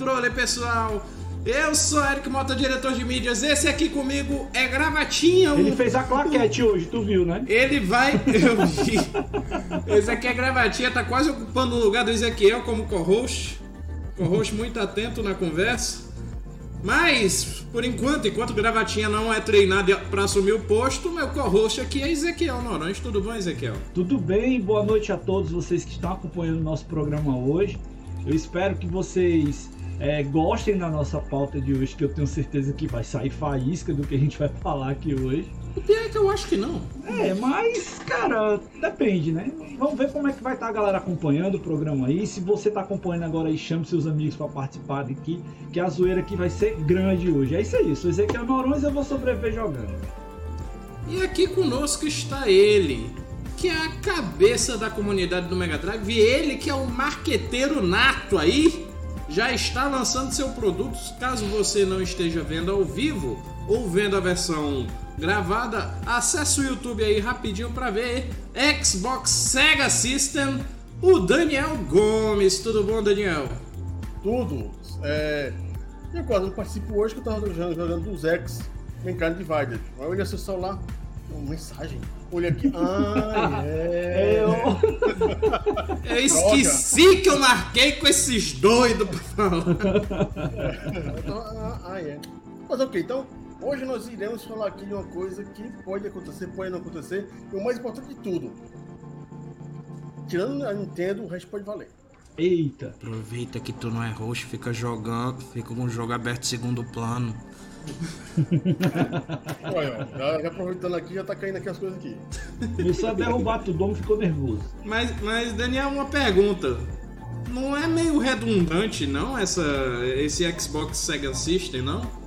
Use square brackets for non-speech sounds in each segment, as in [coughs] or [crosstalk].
Controle, pessoal. Eu sou Eric Mota, diretor de mídias. Esse aqui comigo é Gravatinha. Ele fez a claquete hoje, tu viu, né? Ele vai. Eu vi. Esse aqui é Gravatinha, tá quase ocupando o lugar do Ezequiel como co-host. Co-host muito atento na conversa. Mas, por enquanto, enquanto Gravatinha não é treinado para assumir o posto, meu co-host aqui é Ezequiel Noronha. Tudo bom, Ezequiel? Tudo bem, boa noite a todos vocês que estão acompanhando o nosso programa hoje. Eu espero que vocês é, gostem da nossa pauta de hoje, que eu tenho certeza que vai sair faísca do que a gente vai falar aqui hoje. O pior é que eu acho que não. É, mas, cara, depende, né? Vamos ver como é que vai estar tá a galera acompanhando o programa aí. Se você tá acompanhando agora aí, chame seus amigos para participar aqui, que a zoeira aqui vai ser grande hoje. É isso aí, sou Ezequiel Norões eu vou sobreviver jogando. E aqui conosco está ele, que é a cabeça da comunidade do Mega Drive, e ele que é o marqueteiro nato aí, já está lançando seu produto, caso você não esteja vendo ao vivo ou vendo a versão gravada, acesse o YouTube aí rapidinho para ver Xbox Sega System, o Daniel Gomes. Tudo bom, Daniel? Tudo. É... Eu quase não participo hoje que eu tava jogando, jogando dos X Mankind Divided. Aí eu seu celular, uma mensagem. Olha aqui. [laughs] Ah, é. Eu esqueci que eu marquei com esses doidos pra falar. ah, ah, é. Mas ok, então Hoje nós iremos falar aqui de uma coisa que pode acontecer, pode não acontecer, e o mais importante de tudo. Tirando a Nintendo, o resto pode valer. Eita! Aproveita que tu não é roxo, fica jogando, fica com o jogo aberto segundo plano. Olha, já, já, aproveitando aqui, já tá caindo aqui as coisas aqui. Começou a derrubar tudo, o ficou nervoso. Mas, mas, Daniel, uma pergunta. Não é meio redundante, não, essa, esse Xbox Sega System, não?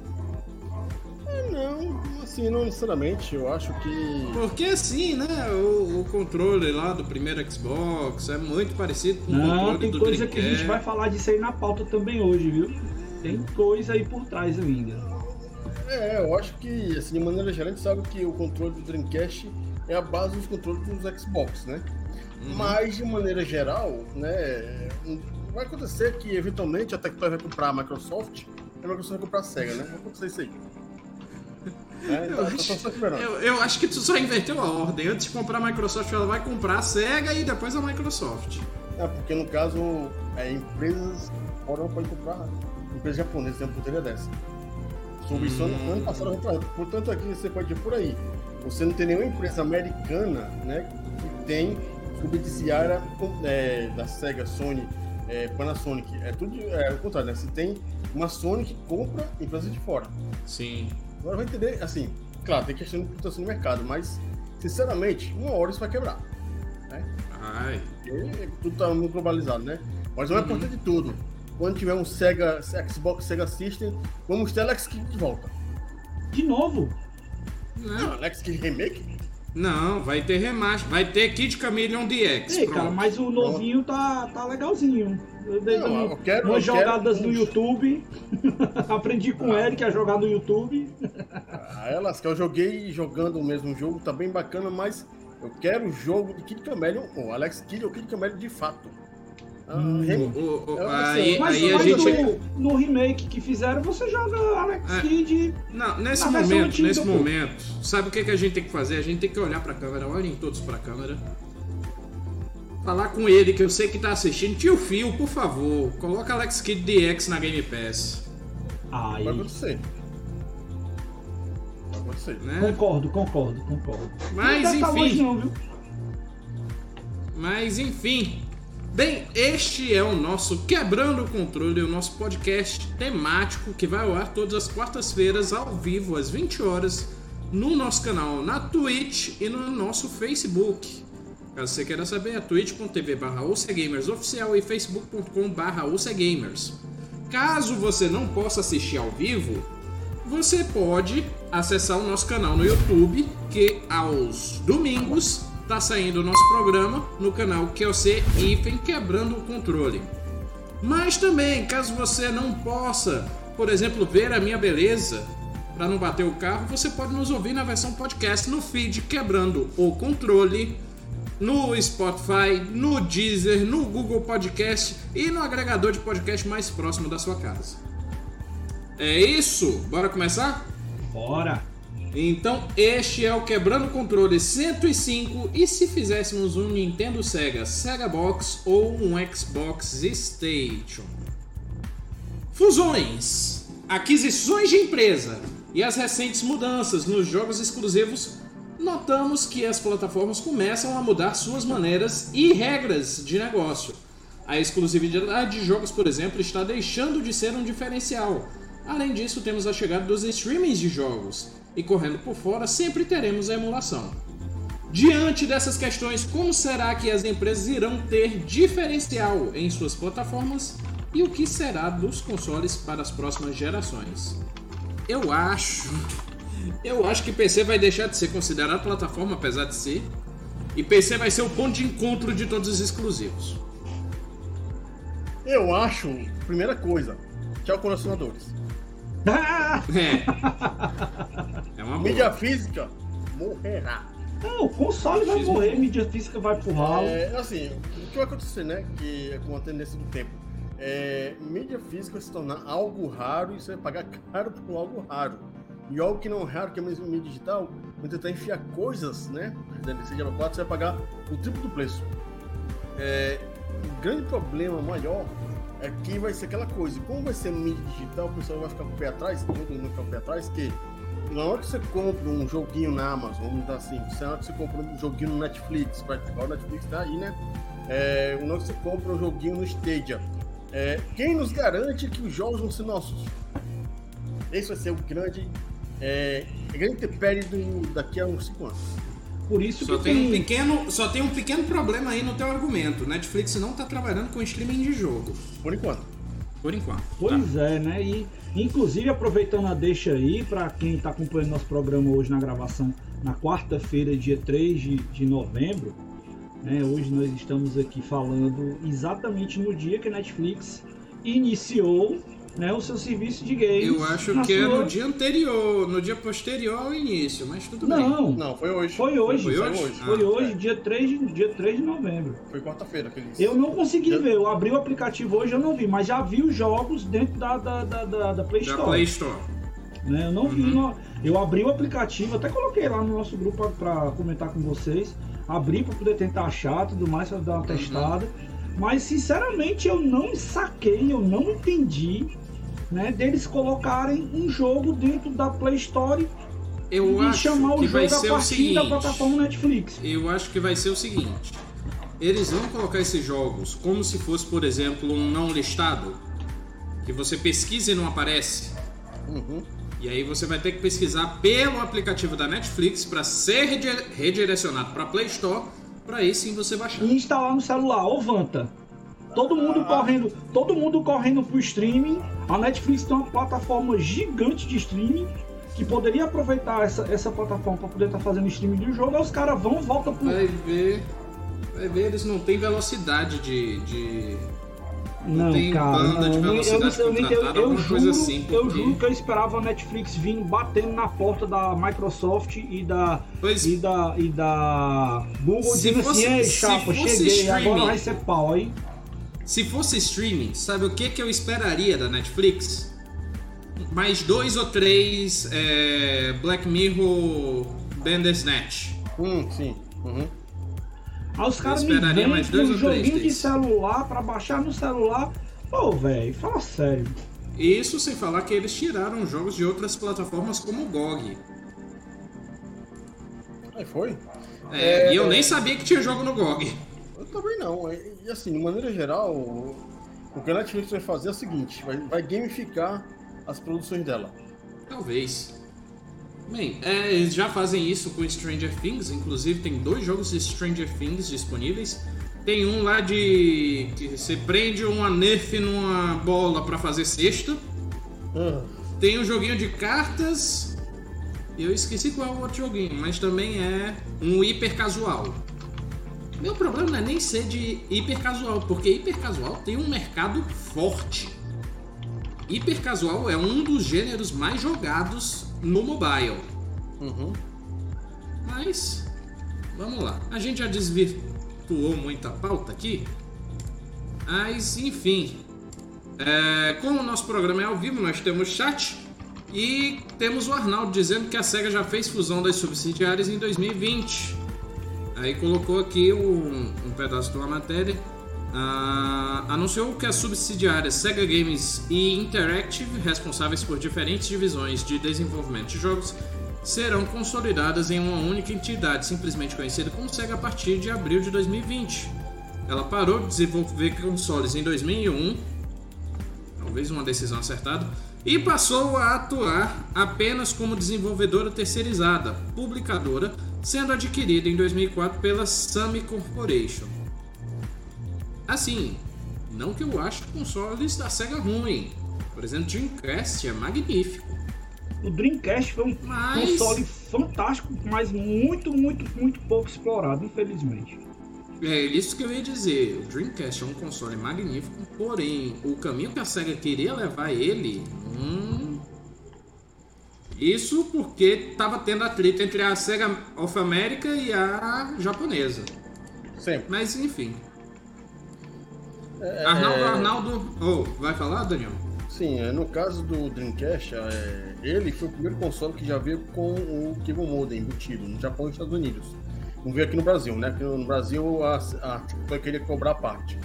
Sim, não necessariamente. Eu acho que. Porque assim, né? O, o, controle lá do primeiro Xbox é muito parecido com não, o controle tem do coisa que a gente vai falar disso aí na pauta também hoje, viu? Tem coisa aí por trás ainda. É, eu acho que, assim, de maneira geral, a gente sabe que o controle do Dreamcast é a base dos controles dos Xbox, né? Uhum. Mas, de maneira geral, né? Vai acontecer que, eventualmente, a Tectoy vai comprar a Microsoft e a Microsoft vai comprar a Sega, né? Vai acontecer isso aí. [laughs] É, eu, acho, eu, eu, acho que tu só inverteu a ordem. Antes de comprar a Microsoft, ela vai comprar a SEGA e depois a Microsoft. É, porque no caso, é, empresas fora não podem comprar. Empresas japonesas têm uma poderia dessa. Sobre isso ano, ano passado, portanto, aqui você pode ir por aí. Você não tem nenhuma empresa americana né, que tem subsidiária é, da SEGA, Sony, é, Panasonic. É tudo é, o contrário, né? Você tem uma Sony que compra empresas de fora. Sim. Agora vai entender, assim, claro, tem questão de computação no mercado, mas, sinceramente, uma hora isso vai quebrar. Né? Ai. E, tudo tá muito globalizado, né? Mas não é uhum. importante de tudo. Quando tiver um Sega, Xbox Sega System, vamos ter Alex Kidd de volta. De novo? Não. não Alex Kidd Remake? Não, vai ter remaster. Vai ter Kid Chameleon DX. Ei, cara, mas o novinho tá, tá legalzinho. Eu dei não, eu quero, umas eu jogadas quero... no YouTube. [laughs] Aprendi com o Eric a jogar no YouTube. ah, elas que eu joguei jogando o mesmo jogo, tá bem bacana, mas eu quero o jogo de Kid Chameleon, o Alex Kidd ou Kid Chameleon de fato. Ah, hum. o, o, aí, mas, aí mas a gente... no, no, remake que fizeram, você joga Alex é, Kidd. Não, nesse momento, nesse momento, sabe o que, que a gente tem que fazer? A gente tem que olhar pra câmera, olhem todos pra câmera. Falar com ele, que eu sei que tá assistindo. Tio Fio, por favor, coloca Alex Kidd DX na Game Pass. Aí. Vai acontecer. Vai acontecer. Né? Concordo, concordo, concordo. Mas enfim. Não, Mas enfim, Bem, este é o nosso Quebrando o Controle, o nosso podcast temático que vai ao ar todas as quartas-feiras ao vivo às 20 horas no nosso canal na Twitch e no nosso Facebook. Caso você queira saber, é twitch.tv barra e facebook.com barra Caso você não possa assistir ao vivo, você pode acessar o nosso canal no YouTube, que aos domingos tá saindo o nosso programa no canal QLC IFEM Quebrando o Controle. Mas também, caso você não possa, por exemplo, ver a minha beleza para não bater o carro, você pode nos ouvir na versão podcast no feed Quebrando o Controle no Spotify, no Deezer, no Google Podcast e no agregador de podcast mais próximo da sua casa. É isso? Bora começar? Bora! Então, este é o Quebrando Controle 105 e se fizéssemos um Nintendo Sega Sega Box ou um Xbox Station? Fusões, aquisições de empresa e as recentes mudanças nos jogos exclusivos, notamos que as plataformas começam a mudar suas maneiras e regras de negócio. A exclusividade de jogos, por exemplo, está deixando de ser um diferencial. Além disso, temos a chegada dos streamings de jogos, e correndo por fora sempre teremos a emulação. Diante dessas questões, como será que as empresas irão ter diferencial em suas plataformas e o que será dos consoles para as próximas gerações? Eu acho. Eu acho que PC vai deixar de ser considerado plataforma, apesar de ser. E PC vai ser o ponto de encontro de todos os exclusivos. Eu acho, primeira coisa, tchau colecionadores. É. [laughs] É uma boa. Mídia física morrerá. Não, o console vai morrer, mídia física vai pro ralo. É, assim, o que vai acontecer, né? Que é com a tendência do tempo. É, mídia física vai se tornar algo raro e você vai pagar caro por algo raro. E algo que não é raro, que é mesmo mídia digital, vão tentar enfiar coisas, né? 4, você vai pagar o triplo do preço. É, o grande problema maior é que vai ser aquela coisa. Como vai ser mídia digital, o pessoal vai ficar com o pé atrás, todo mundo vai ficar com o pé atrás, que na hora que você compra um joguinho na Amazon, vamos dizer assim, na hora que você compra um joguinho no Netflix, vai o Netflix tá aí, né? É, na hora que você compra um joguinho no Stadia, é, quem nos garante que os jogos vão ser nossos? Esse vai ser o grande, é, grande período daqui a uns 5 anos. Por isso Só que tem, um pequeno, só tem um pequeno problema aí no teu argumento. Netflix não tá trabalhando com streaming de jogo. Por enquanto. Por enquanto. Pois é, né? E inclusive aproveitando a deixa aí para quem está acompanhando nosso programa hoje na gravação na quarta-feira, dia 3 de, de novembro, né? Hoje nós estamos aqui falando exatamente no dia que a Netflix iniciou né, o seu serviço de games. Eu acho que é sua- no dia anterior, no dia posterior ao início, mas tudo bem. Não, Não, foi hoje. foi hoje. Foi Foi hoje? hoje. Foi Ah, hoje, dia 3, de, dia 3 de novembro. Foi quarta-feira que eles. Eu não consegui Eu- ver, eu abri o aplicativo hoje, eu não vi, mas já vi os jogos dentro da, da, da, da, da Play Da Store. Play Store. né? Eu não vi, Uhum. no- eu abri o aplicativo, até coloquei lá no nosso grupo para comentar com vocês. Abri para poder tentar achar tudo mais, para dar uma testada. Mas sinceramente eu não saquei, eu não entendi, né? Deles colocarem um jogo dentro da Play Store Eu e acho chamar que o vai jogo a ser o partir da seguinte. plataforma Netflix. Eu acho que vai ser o seguinte. Eles vão colocar esses jogos como se fosse, por exemplo, um não listado. Que você pesquisa e não aparece. Uhum. E aí você vai ter que pesquisar pelo aplicativo da Netflix para ser redi- redirecionado para Play Store, para aí sim você baixar. e instalar no celular. Ô Vanta, todo mundo correndo, todo mundo correndo pro streaming. A Netflix tem uma plataforma gigante de streaming que poderia aproveitar essa, essa plataforma para poder estar fazendo streaming do jogo. Aí os caras vão e voltam pro. Vai ver. Vai ver, eles não têm velocidade de. de... Não, tem cara, banda de não, eu, eu, velocidade eu, eu, eu alguma juro, assim, eu porque- juro que eu esperava a Netflix vindo batendo na porta da Microsoft e da Pois e da e da Google Se dizendo fosse- assim, ei se chapa, fosse cheguei, agora vai ser pau aí. Se fosse streaming, sabe o que, que eu esperaria da Netflix? Mais dois ou três é, Black Mirror Bandersnatch. Hum, sim. Uhum. Aí os caras me esperaria mais vendem dois um ou três joguinho de celular pra baixar no celular. Pô, velho, fala sério. Isso sem falar que eles tiraram jogos de outras plataformas como o GOG. Aí foi. É, É, e eu nem sabia que tinha jogo no GOG. Também não. E e, assim, de maneira geral, o que a Netflix vai fazer é o seguinte: vai, vai gamificar as produções dela. Talvez. Bem, é, eles já fazem isso com Stranger Things, inclusive tem dois jogos de Stranger Things disponíveis. Tem um lá de. que você prende uma Nerf numa bola pra fazer cesta. Ah, Tem um joguinho de cartas. Eu esqueci qual é o outro joguinho, mas também é um hiper casual. Meu problema não é nem ser de hiper casual, porque hiper casual tem um mercado forte. Hiper casual é um dos gêneros mais jogados no mobile. uhum. Mas vamos lá. A gente já desvirtuou muita pauta aqui. Mas, enfim. É, como o nosso programa é ao vivo, nós temos chat. E temos o Arnaldo dizendo que a SEGA já fez fusão das subsidiárias em 2020. Aí colocou aqui um, um pedaço de uma matéria. Uh, anunciou que as subsidiárias Sega Games e Interactive, responsáveis por diferentes divisões de desenvolvimento de jogos, serão consolidadas em uma única entidade, simplesmente conhecida como Sega a partir de abril de 2020. Ela parou de desenvolver consoles em 2001, talvez uma decisão acertada, e passou a atuar apenas como desenvolvedora terceirizada, publicadora, sendo adquirida em 2004 pela Sami Corporation. Assim, não que eu ache consoles da SEGA ruim. Por exemplo, Dreamcast é magnífico. O Dreamcast foi um mas... console fantástico, mas muito, muito, muito pouco explorado, infelizmente. É isso que eu ia dizer. O Dreamcast é um console magnífico, porém, o caminho que a SEGA queria levar ele. Hum, isso porque estava tendo atrito entre a SEGA of America e a japonesa. Sempre. Mas enfim. É... Arnaldo, Arnaldo. Oh, vai falar, Daniel? Sim, é, no caso do Dreamcast, é, ele foi o primeiro console que já veio com o Cable Modem embutido no Japão e nos Estados Unidos. Não veio aqui no Brasil, né? Porque no Brasil a, a tipo, queria cobrar a parte.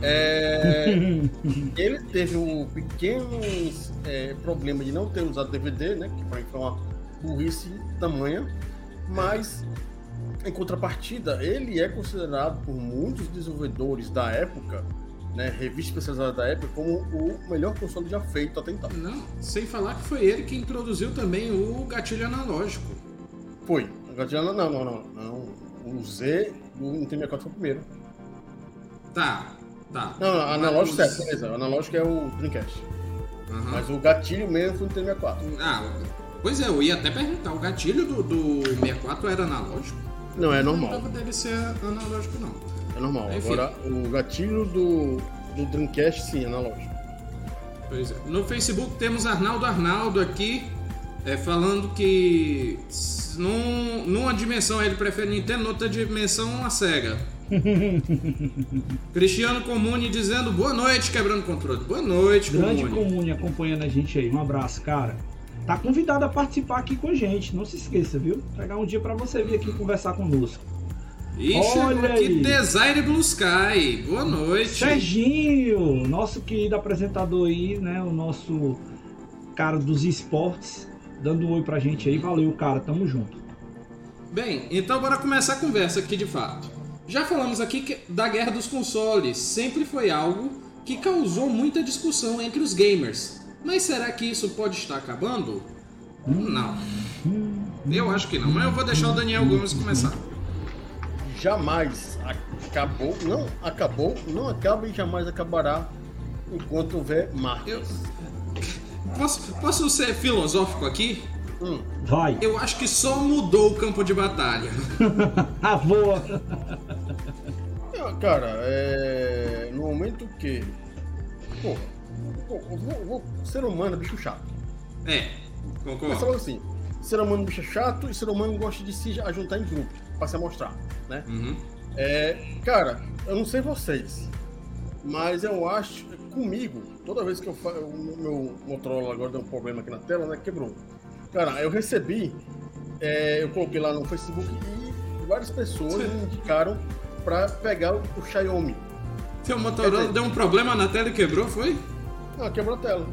É, [laughs] ele teve um pequeno é, problema de não ter usado DVD, né? Que foi uma burrice tamanha, mas em contrapartida, ele é considerado por muitos desenvolvedores da época né, revista especializada da época como o melhor console já feito até então. Não, sem falar que foi ele que introduziu também o gatilho analógico. Foi. O gatilho analógico, não, não, não. O Z do Nintendo 64 foi o primeiro. Tá, tá. Não, não analógico Mas... certo, beleza. O analógico é o Dreamcast. Uhum. Mas o gatilho mesmo foi o Nintendo 64. Ah, pois é, eu ia até perguntar, o gatilho do, do 64 era analógico? Não, é normal. Não deve ser analógico, não. É normal. Enfim. Agora, o gatilho do, do Dreamcast, sim, é analógico. Pois é. No Facebook temos Arnaldo Arnaldo aqui, é, falando que num, numa dimensão ele prefere Nintendo, noutra dimensão a SEGA. [laughs] Cristiano Comune dizendo boa noite, quebrando controle. Boa noite, Grande Comune. Comune acompanhando a gente aí. Um abraço, cara. Tá convidado a participar aqui com a gente. Não se esqueça, viu? Pegar um dia para você vir aqui conversar conosco. E Olha aqui aí. Design Blue Sky. Boa noite. Serginho, nosso querido apresentador aí, né? O nosso cara dos esportes, dando um oi pra gente aí. Valeu, cara. Tamo junto. Bem, então bora começar a conversa aqui de fato. Já falamos aqui da guerra dos consoles. Sempre foi algo que causou muita discussão entre os gamers. Mas será que isso pode estar acabando? Não. Eu acho que não, mas eu vou deixar o Daniel Gomes começar jamais acabou, não acabou, não acaba e jamais acabará enquanto houver marcas. Posso, posso ser filosófico aqui? Hum. Vai. Eu acho que só mudou o campo de batalha. [laughs] ah, boa. Cara, é... no momento que. Pô, pô vou, vou... ser humano é bicho chato. É, concordo. Mas assim, ser humano é bicho chato e ser humano gosta de se juntar em grupo para se mostrar né? Uhum. É, cara, eu não sei vocês, mas eu acho, comigo, toda vez que eu faço, o meu Motorola agora deu um problema aqui na tela, né? Quebrou. Cara, eu recebi, é, eu coloquei lá no Facebook e várias pessoas me indicaram para pegar o, o Xiaomi. Seu Motorola dizer, deu um problema na tela e quebrou, foi? Não, quebrou a tela.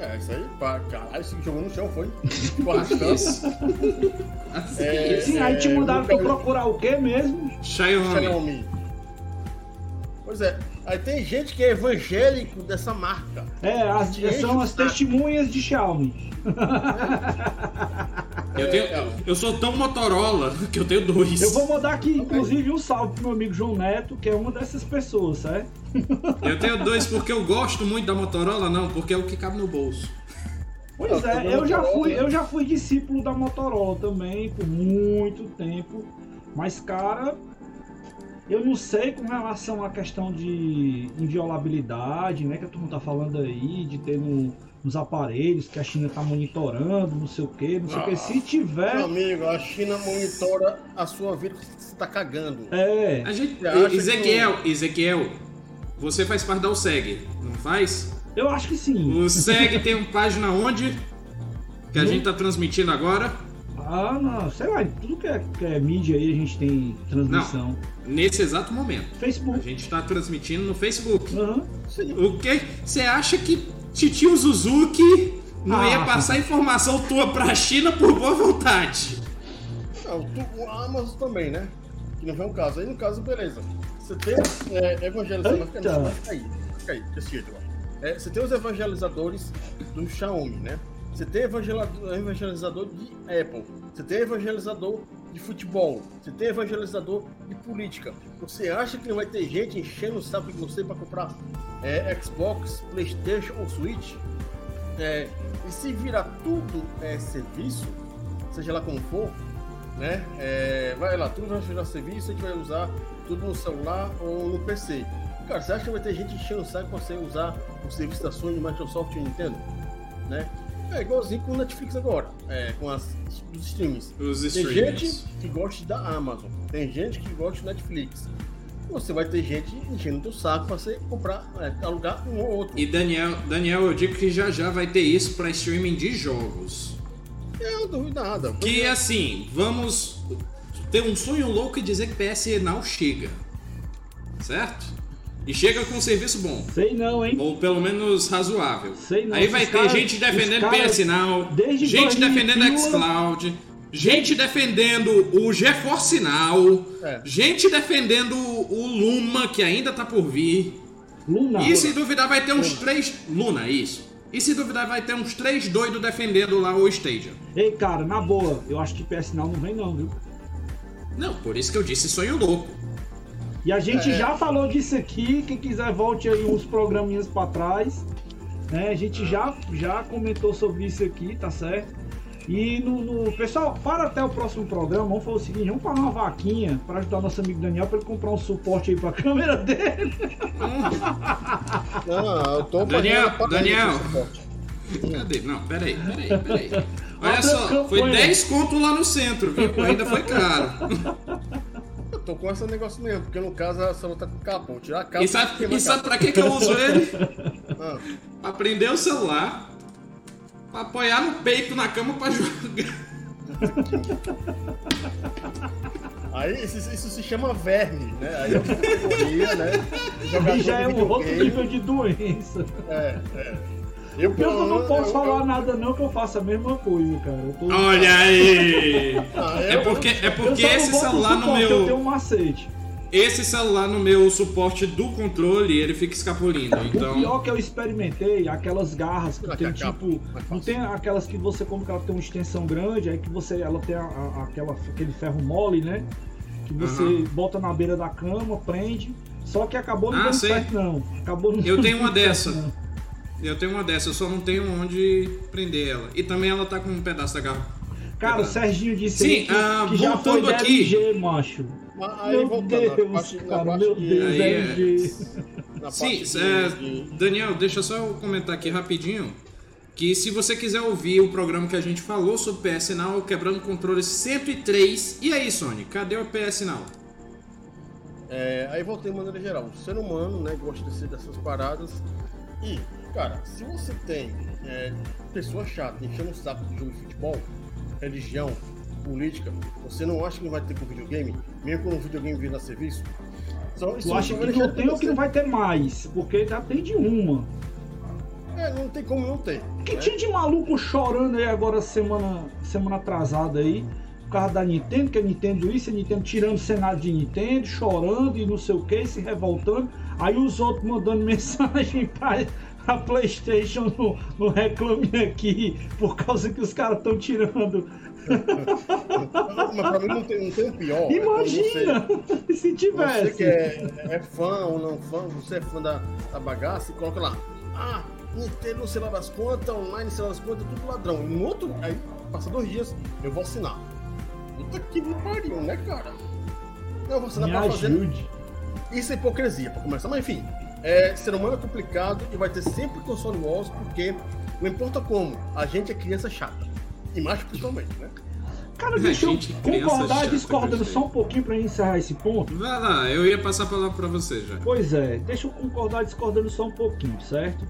É, isso aí, pá, caralho, isso que jogou no chão foi. Ficou arrastando. [laughs] é, Sim, aí te mandaram pra procurar o quê mesmo? Xiaomi. Xiaomi. Pois é, aí tem gente que é evangélico dessa marca. É, as, são as testemunhas de Xiaomi. Eu, tenho, eu sou tão Motorola que eu tenho dois. Eu vou mandar aqui, inclusive, um salve pro meu amigo João Neto, que é uma dessas pessoas, certo? Eu tenho dois porque eu gosto muito da Motorola, não, porque é o que cabe no bolso. Pois é, eu já fui, eu já fui discípulo da Motorola também por muito tempo. Mas, cara, eu não sei com relação à questão de inviolabilidade, né? Que a turma tá falando aí, de ter no nos aparelhos, que a China tá monitorando, não sei o que, não sei o que. Se tiver. Meu amigo, a China monitora a sua vida que você tá cagando. É. A gente, Você acha Ezequiel, Ezequiel, você faz parte da USEG, não faz? Eu acho que sim. O SEG tem uma página onde? Que a No- gente tá transmitindo agora. Ah, não, sei lá, tudo que é, que é mídia aí a gente tem transmissão. Nesse exato momento. A Facebook. gente tá transmitindo no Facebook. Sim. O que? Você acha que Titio Suzuki não Ah. ia passar informação tua pra China por boa vontade? Não, tu, a Amazon também, né? Que não foi um caso. Aí no caso, beleza. Você tem é, evangelizadores. Vai cair, vai cair, desse jeito, ó. É, você tem os evangelizadores do Xiaomi, né? Você tem evangelizador, evangelizador de Apple. Você tem evangelizador de futebol. Você tem evangelizador de política. Você acha que não vai ter gente enchendo o saco de você para comprar é, Xbox, PlayStation ou Switch? É, e se virar tudo é, serviço, seja lá como for, né? É, vai lá, tudo vai virar serviço, a gente vai usar tudo no celular ou no PC. Cara, você acha que vai ter gente enchendo o saco pra você usar o serviço da Sony, Microsoft e Nintendo? Né? É igualzinho com o Netflix agora, é, com as, os streams. Os Tem gente que gosta da Amazon, tem gente que gosta do Netflix. Você vai ter gente enchendo o teu saco pra você comprar, é, alugar um ou outro. E Daniel, Daniel, eu digo que já já vai ter isso pra streaming de jogos. Eu não duvido nada. Que assim, vamos ter um sonho louco e dizer que PS Now chega. Certo? E chega com um serviço bom. Sei não, hein? Ou pelo menos razoável. Sei não, Aí vai ter caras- gente defendendo os caras, PS Now, desde gente 2000 defendendo xCloud, gente defendendo o GeForce Now, É. gente defendendo o Luma, que ainda tá por vir. Luna. E se duvidar vai ter uns três... Luna, isso. E se duvidar vai ter uns três doidos defendendo lá o Stadia. Ei, cara, na boa, eu acho que PS Now não vem não, viu? Não, por isso que eu disse sonho louco. E a gente É. já falou disso aqui, quem quiser volte aí uns programinhas pra trás. Né? A gente já, já comentou sobre isso aqui, tá certo? E no, no- Pessoal, para até o próximo programa, vamos fazer o seguinte, vamos pagar uma vaquinha para ajudar nosso amigo Daniel para ele comprar um suporte aí pra [laughs] câmera dele. Não, eu tô Daniel, Daniel. Cadê? Não, peraí, peraí, peraí. Olha a só, foi campanha. 10 conto lá no centro, viu? Ainda foi caro. [laughs] Com esse negócio mesmo, porque no caso a celular tá com capa. Vou tirar a capa. E sabe, e sabe capa. pra que, que eu uso ele? [laughs] Ah, Pra prender o celular, pra apoiar no peito na cama pra jogar. Aí isso, isso se chama verme, né? Aí é outra categoria, né? Jogador [laughs] Aí já é um outro nível de doença. É, é. Eu, Eu não posso eu- falar eu- nada não, que eu faço a mesma coisa, cara. Eu tô... Olha aí! Ah, É porque, é porque não esse celular no suporte, Eu tenho meu. um macete. Esse celular no meu suporte do controle, ele fica escapulindo. O pior Então. que eu experimentei, aquelas garras que Será tem que acaba? tipo. Não tem aquelas que você, como que ela tem uma extensão grande, aí que você. Ela tem a- a- aquela, aquele ferro mole, né? Que você Aham. bota na beira da cama, prende. Só que acabou não Ah, dando certo, não. Acabou não Eu tenho uma dessa. não. Eu tenho uma dessa, eu só não tenho onde prender ela. E também ela tá com um pedaço da garra. Cara, o Serginho disse Sim, que, ah, que já foi aqui. LG, macho. Mas aí Meu voltando, Deus, parte, cara, meu de- Deus, é- Sim, é, de- Daniel, deixa só eu comentar aqui rapidinho. Que se você quiser ouvir o programa que a gente falou sobre PS Now, quebrando controle 103. E aí, Sony, cadê o PS Now? É, aí voltei de maneira geral. O ser humano, né, gosta dessas paradas. E, cara, se você tem é, pessoa chata enchendo o saco de jogo de futebol, religião, política, você não acha que não vai ter com videogame? Mesmo quando o videogame vir a serviço? Só, isso Tu acha vai que não tem ou que não vai ter mais? Porque já tem de uma. É, não tem como não ter. Que né? tinha de maluco chorando aí agora semana, semana atrasada aí, por causa da Nintendo, que é Nintendo isso, é Nintendo tirando o cenário de Nintendo, chorando e não sei o que, se revoltando. Aí os outros mandando [laughs] mensagem pra, pra Playstation no, no Reclame Aqui, por causa que os caras estão tirando. Mas pra mim não tem, não tem o pior. é você- Imagina se Você tivesse. que é, é fã ou não fã, você é fã da, da bagaça e coloca lá. Ah, Nintendo, sei lá das contas, online, sei lá das contas, tudo ladrão. E no outro, aí passa dois dias, eu vou assinar. Puta que me pariu, né, cara? Não, eu vou assinar Me pra fazer. ajude. Isso é hipocrisia, pra começar. Mas enfim, é, ser humano é complicado e vai ter sempre console wars, porque Não importa como, a gente é criança chata. E macho principalmente, né? Cara, deixa eu concordar discordando só um pouquinho pra encerrar esse ponto. Vai lá, eu ia passar a palavra pra você já. Pois é, deixa eu concordar discordando só um pouquinho, certo?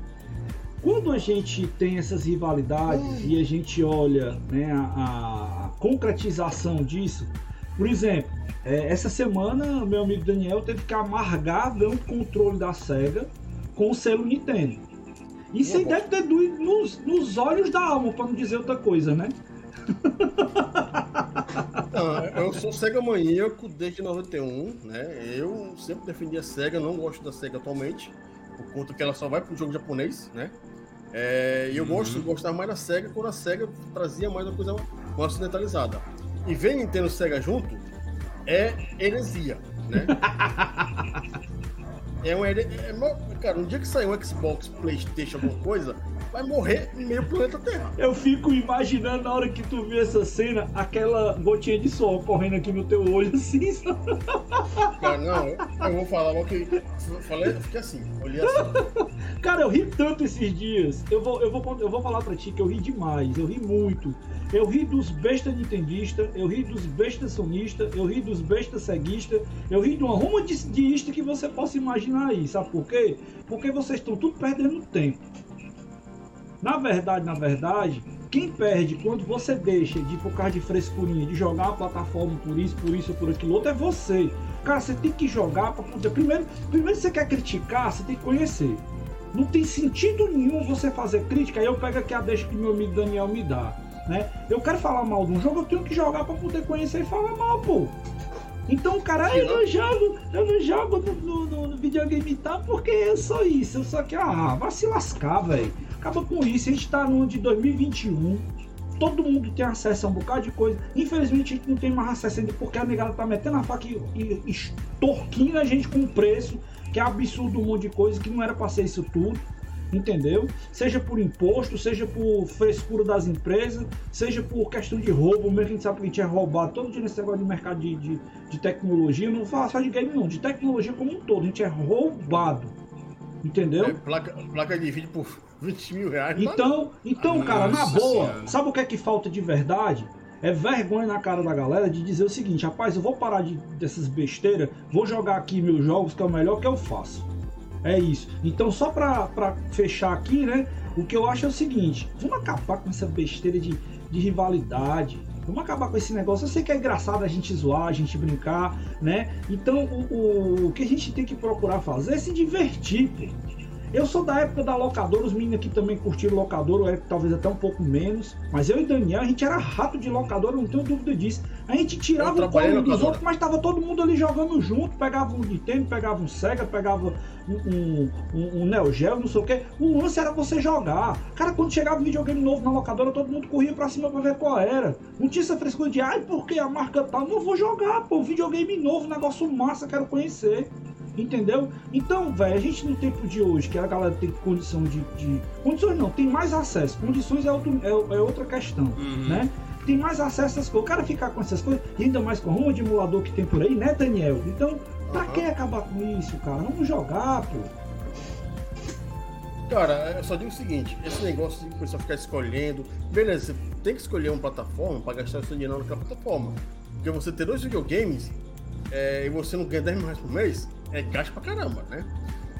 Quando a gente tem essas rivalidades hum. e a gente olha né, a, a concretização disso, por exemplo, é, essa semana meu amigo Daniel teve que amargar ver um controle da SEGA com o selo Nintendo. Isso aí deve ter doído nos, nos olhos da alma, para não dizer outra coisa, né? Eu sou Sega maníaco desde 91, né? Eu sempre defendi a Sega, não gosto da Sega atualmente, por conta que ela só vai pro jogo japonês, né? É, e eu uhum. gosto, gostava mais da SEGA quando a SEGA trazia mais uma coisa mais ocidentalizada. E ver Nintendo SEGA junto é heresia, né? [laughs] é um é, cara, um dia que sair um Xbox, Playstation, alguma coisa, vai morrer meio planeta Terra. Eu fico imaginando na hora que tu vê essa cena, aquela gotinha de sol correndo aqui no teu olho, [laughs] assim. Cara, não, eu vou falar logo que. Falei, fiquei assim, olhei assim. Cara, eu ri tanto esses dias. Eu vou, eu vou, eu vou falar pra ti que eu ri demais, eu ri muito. Eu ri dos bestas nintendistas, eu ri dos bestas sonistas, eu ri dos bestas ceguistas, eu ri de uma ruma de, de que você possa imaginar aí. Sabe por quê? Porque vocês estão tudo perdendo tempo. Na verdade, na verdade, quem perde quando você deixa de causa de frescurinha, de jogar a plataforma por isso, por isso, por aquilo outro, é você. Cara, você tem que jogar para poder. Primeiro, primeiro você quer criticar, você tem que conhecer. Não tem sentido nenhum você fazer crítica. Aí eu pego aqui a deixa que meu amigo Daniel me dá. Né? Eu quero falar mal de um jogo, eu tenho que jogar para poder conhecer e falar mal, pô. Então, cara, eu não jogo, eu não jogo no, no, no videogame tá porque é só isso. Eu só que, ah, vai se lascar, velho. Acaba com isso, a gente tá no ano de 2021. Todo mundo tem acesso a um bocado de coisa. Infelizmente a gente não tem mais acesso ainda porque a negada tá metendo a faca e, e extorquindo a gente com um preço que é absurdo um monte de coisa que não era pra ser isso tudo entendeu? Seja por imposto, seja por frescura das empresas, seja por questão de roubo, mesmo que a gente sabe que a gente é roubado todo dia nesse negócio de mercado de, de, de tecnologia, não fala só de game não, de tecnologia como um todo, a gente é roubado, entendeu? É, placa, placa de vídeo por 20 mil reais. Então, então cara, na boa, senhora. sabe o que é que falta de verdade? É vergonha na cara da galera de dizer o seguinte, rapaz, eu vou parar de, dessas besteiras, vou jogar aqui meus jogos, que é o melhor que eu faço. É isso. Então, só pra, pra fechar aqui, né? O que eu acho é o seguinte: vamos acabar com essa besteira de, de rivalidade. Vamos acabar com esse negócio. Eu sei que é engraçado a gente zoar, a gente brincar, né? Então, o, o, que a gente tem que procurar fazer é se divertir, pô. Eu sou da época da locadora, os meninos aqui também curtiram locadora, Eric talvez até um pouco menos. Mas eu e Daniel, a gente era rato de locadora, não tenho dúvida disso. A gente tirava o colo dos outros, mas tava todo mundo ali jogando junto. Pegava um Nintendo, pegava um Sega, pegava um, um, um, um Neo Geo, não sei o que. O lance era você jogar. Cara, quando chegava um videogame novo na locadora, todo mundo corria pra cima pra ver qual era. Não tinha essa frescura de, ai, porque a marca tal. Não vou jogar, pô, videogame novo, negócio massa, quero conhecer. Entendeu? Então, velho, a gente no tempo de hoje, que a galera tem condição de. de... Condições não, tem mais acesso. Condições é, outro, é, é outra questão, uhum. né? Tem mais acesso a essas coisas. O cara ficar com essas coisas, e ainda mais com a ruma de emulador que tem por aí, né, Daniel? Então, pra uhum. que acabar com isso, cara? Vamos jogar, pô. Cara, eu só digo o seguinte: esse negócio de o pessoal ficar escolhendo, beleza, você tem que escolher uma plataforma para gastar o seu dinheiro naquela plataforma. Porque você ter dois videogames é, e você não ganha 10 mil reais por mês, é gasto pra caramba, né?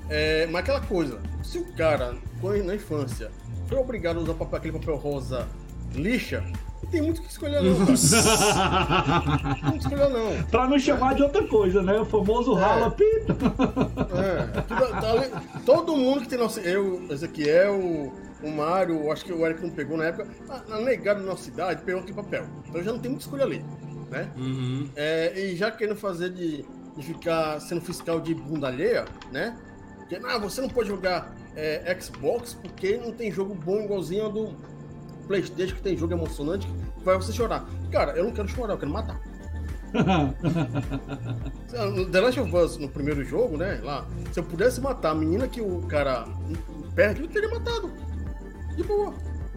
É, mas aquela coisa, se o cara, na infância, foi obrigado a usar papel, aquele papel rosa lixa, não tem muito o que escolher não, cara. não escolher não. Pra não chamar é. de outra coisa, né? O famoso é. rala pita. É, tudo, tá todo mundo que tem nosso... Eu, Ezequiel, o Mário, acho que o Eric não pegou na época, na negada da nossa cidade, pegou aquele papel. Então já não tem muito escolha ali, né? Uhum. É, e já querendo fazer de de ficar sendo fiscal de bunda alheia, né? Que, ah, você não pode jogar é, Xbox porque não tem jogo bom igualzinho ao do Playstation, que tem jogo emocionante que vai você chorar. Cara, eu não quero chorar, eu quero matar. [laughs] The Last of Us, no primeiro jogo, né? Lá, se eu pudesse matar a menina que o cara perde, eu teria matado. De boa.